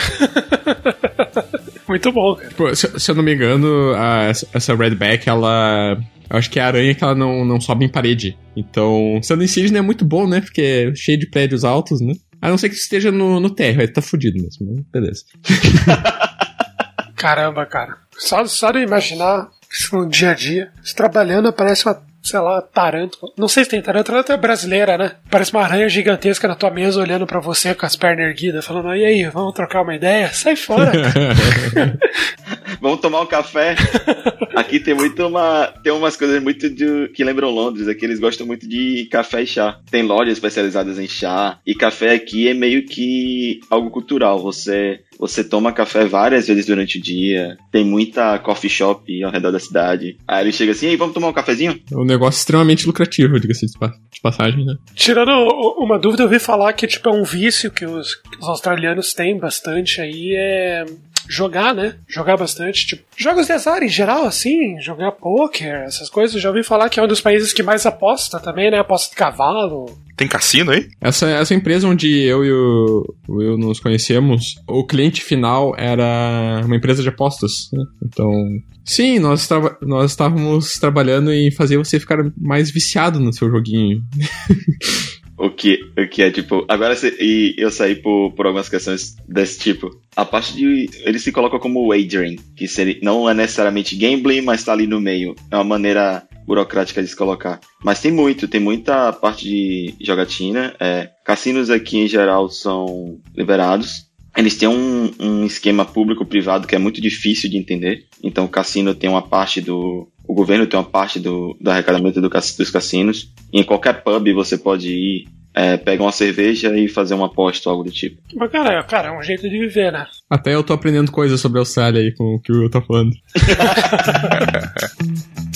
Muito bom, cara. Pô, se, se, eu não me engano, a, essa Redback, ela eu acho que é a aranha que ela não, não sobe em parede. Então, sendo em Sydney é muito bom, né? Porque é cheio de prédios altos, né? A não ser que esteja no, no térreo, aí tá fudido mesmo, né? Beleza. Caramba, cara. Só, só de imaginar isso no dia a dia. Você trabalhando aparece uma sei lá, tarântula. Não sei se tem tarântula, é brasileira, né? Parece uma aranha gigantesca na tua mesa olhando para você com as pernas erguidas, falando: e aí, vamos trocar uma ideia? Sai fora. vamos tomar um café. Aqui tem muito uma. Tem umas coisas muito de, que lembram Londres. Aqui eles gostam muito de café e chá. Tem lojas especializadas em chá. E café aqui é meio que algo cultural. Você você toma café várias vezes durante o dia. Tem muita coffee shop ao redor da cidade. Aí ele chega assim, Ei, vamos tomar um cafezinho? É um negócio extremamente lucrativo, diga-se de passagem, né? Tirando uma dúvida, eu ouvi falar que tipo, é um vício que os, que os australianos têm bastante aí, é jogar, né? Jogar bastante, tipo, jogos de azar em geral, assim, jogar poker, essas coisas. Já ouvi falar que é um dos países que mais aposta também, né? Aposta de cavalo. Tem cassino aí? Essa, essa empresa onde eu e o Will nos conhecemos, o cliente final era uma empresa de apostas, né? Então, sim, nós, nós estávamos trabalhando em fazer você ficar mais viciado no seu joguinho. O que, o que é tipo. Agora e eu saí por, por algumas questões desse tipo. A parte de. Ele se coloca como wagering, que seria, não é necessariamente gambling, mas tá ali no meio. É uma maneira burocrática de se colocar. Mas tem muito, tem muita parte de jogatina. É, cassinos aqui em geral são liberados. Eles têm um, um esquema público-privado que é muito difícil de entender. Então, o cassino tem uma parte do. O governo tem uma parte do, do arrecadamento do, dos cassinos. E em qualquer pub você pode ir, é, pegar uma cerveja e fazer uma aposta ou algo do tipo. Mas, cara, cara, é um jeito de viver, né? Até eu tô aprendendo coisas sobre a Austrália aí com o que o Will tá falando.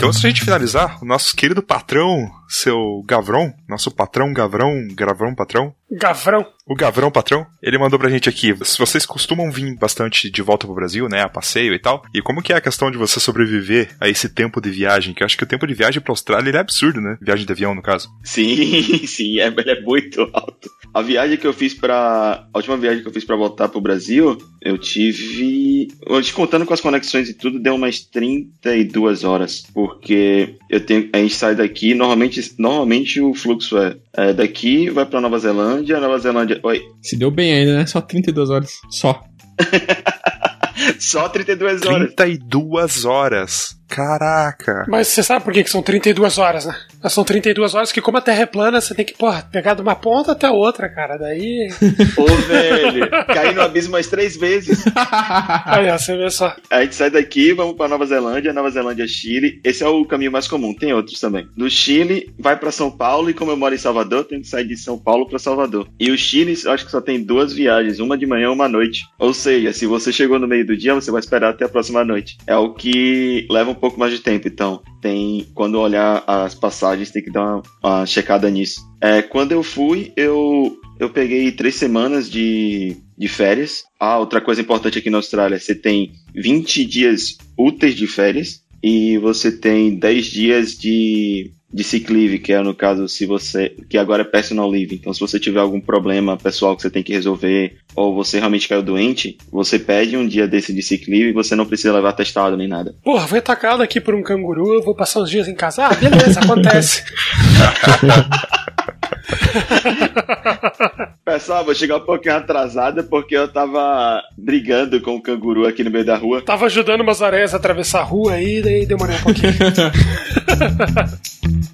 Então, antes de a gente finalizar, o nosso querido patrão, seu Gavron, nosso patrão Gavrão, Gavrão patrão. Gavrão. O Gavrão patrão, ele mandou pra gente aqui. Vocês costumam vir bastante de volta pro Brasil, né, a passeio e tal. E como que é a questão de você sobreviver a esse tempo de viagem? Que eu acho que o tempo de viagem pra Austrália é absurdo, né? Viagem de avião, no caso. Sim, sim, é, é muito alto. A viagem que eu fiz para A última viagem que eu fiz para voltar pro Brasil, eu tive. Hoje, contando com as conexões e tudo, deu umas 32 horas. Porque eu tenho. A gente sai daqui, normalmente, normalmente o fluxo é, é daqui, vai para Nova Zelândia, Nova Zelândia. Oi. Se deu bem ainda, né? Só 32 horas. Só. Só 32 horas. 32 horas. Caraca. Mas você sabe por que, que são 32 horas, né? São 32 horas que, como a Terra é plana, você tem que, porra, pegar de uma ponta até a outra, cara. Daí. Ô, velho, cair no abismo mais três vezes. Aí, ó, você vê só. A gente sai daqui, vamos pra Nova Zelândia, Nova Zelândia, Chile. Esse é o caminho mais comum, tem outros também. Do Chile, vai para São Paulo, e como eu moro em Salvador, tem que sair de São Paulo para Salvador. E o Chile, eu acho que só tem duas viagens, uma de manhã e uma à noite. Ou seja, se você chegou no meio do dia, você vai esperar até a próxima noite. É o que leva um pouco mais de tempo, então tem quando olhar as passagens tem que dar uma, uma checada nisso. É, quando eu fui, eu eu peguei três semanas de, de férias. Ah, outra coisa importante aqui na Austrália, você tem 20 dias úteis de férias e você tem 10 dias de de sick leave, que é no caso se você que agora é personal leave. Então, se você tiver algum problema pessoal que você tem que resolver ou você realmente caiu doente, você pede um dia desse de sick leave e você não precisa levar testado nem nada. Porra, fui atacado aqui por um canguru, eu vou passar uns dias em casa. Ah, beleza, acontece. Pessoal, vou chegar um pouquinho atrasada porque eu tava brigando com o canguru aqui no meio da rua. Tava ajudando umas areias a atravessar a rua aí, daí demorei um pouquinho.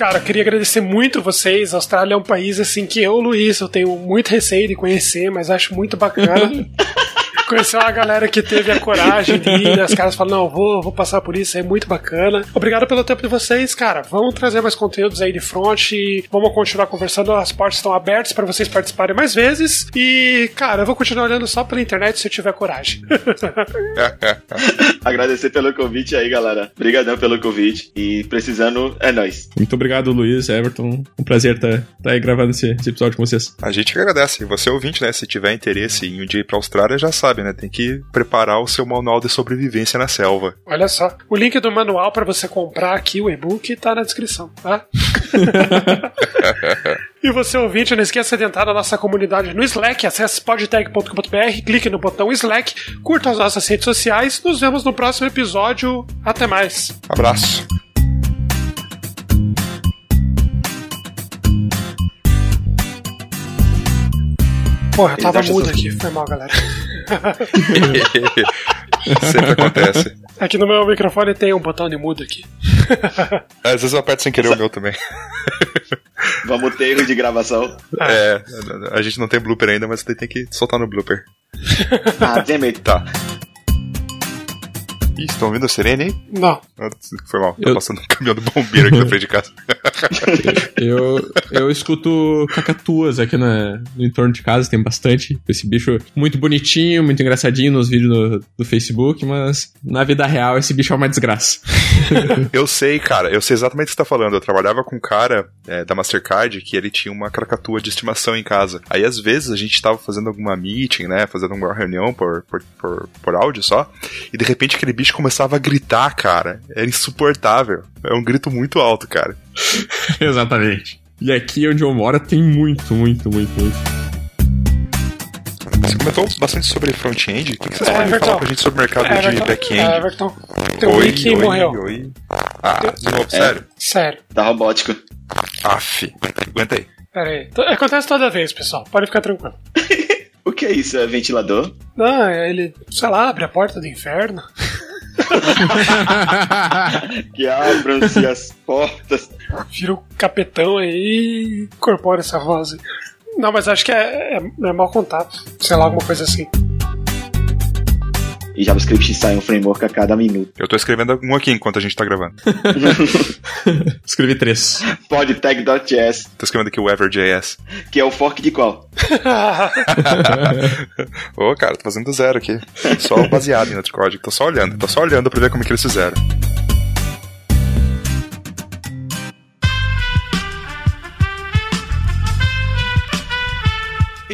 Cara, queria agradecer muito vocês. A Austrália é um país assim que eu, Luiz, eu tenho muito receio de conhecer, mas acho muito bacana. Conhecer uma galera que teve a coragem de ir, né? Os caras falam, não, vou, vou passar por isso, é muito bacana. Obrigado pelo tempo de vocês, cara. Vamos trazer mais conteúdos aí de front e vamos continuar conversando. As portas estão abertas para vocês participarem mais vezes. E, cara, eu vou continuar olhando só pela internet se eu tiver coragem. Agradecer pelo convite aí, galera. Obrigadão pelo convite. E precisando, é nóis. Muito obrigado, Luiz, Everton. Um prazer estar tá, aí gravando esse, esse, episódio com vocês. A gente que agradece. Você ouvinte, né? Se tiver interesse em um dia ir pra Austrália, já sabe, né? Tem que preparar o seu manual de sobrevivência na selva. Olha só. O link do manual para você comprar aqui o e-book tá na descrição, tá? E você ouvinte, não esqueça de entrar na nossa comunidade no Slack, acesse podtech.com.br, clique no botão Slack, curta as nossas redes sociais, nos vemos no próximo episódio. Até mais. Abraço. Porra, eu tava mudo aqui, foi mal, galera. Sempre acontece. Aqui no meu microfone tem um botão de mudo aqui. Às vezes eu aperto sem querer o meu também. Vamos ter erro de gravação. É, a gente não tem blooper ainda, mas tem que soltar no blooper. Ah, damn it. Tá. Ih, estão ouvindo a sirene aí? Não. Foi mal, tá passando um caminhão do bombeiro aqui na frente de casa. eu, eu escuto cacatuas aqui na, no entorno de casa, tem bastante. Esse bicho muito bonitinho, muito engraçadinho nos vídeos do, do Facebook, mas na vida real esse bicho é uma desgraça. eu sei, cara, eu sei exatamente o que você tá falando. Eu trabalhava com um cara é, da Mastercard que ele tinha uma cacatua de estimação em casa. Aí às vezes a gente tava fazendo alguma meeting, né, fazendo uma reunião por, por, por, por áudio só, e de repente aquele bicho começava a gritar, cara. Era insuportável. É um grito muito alto, cara. Exatamente. E aqui onde eu moro tem muito, muito, muito, muito. Você comentou bastante sobre front-end. O que vocês é, podem Everton. falar pra gente sobre o mercado é, de back-end? É, Everton. Teu oi, wiki oi, morreu. Oi. Ah, de novo, sério? Sério. Tá robótico. Aff, aguenta aí. Pera aí. Acontece toda vez, pessoal. Pode ficar tranquilo. o que é isso? É ventilador? Não, ele, sei lá, abre a porta do inferno. que abram-se as portas. Vira o capetão aí e incorpora essa voz. Não, mas acho que é, é, é mau contato. Sei lá, alguma coisa assim. E JavaScript sai um framework a cada minuto. Eu tô escrevendo um aqui enquanto a gente tá gravando. Escrevi três. Podtag.js. Tô escrevendo aqui o Ever.js. Que é o fork de qual? Ô, oh, cara, tô fazendo do zero aqui. Só baseado em outro código. Tô só olhando. Tô só olhando pra ver como é que eles fizeram.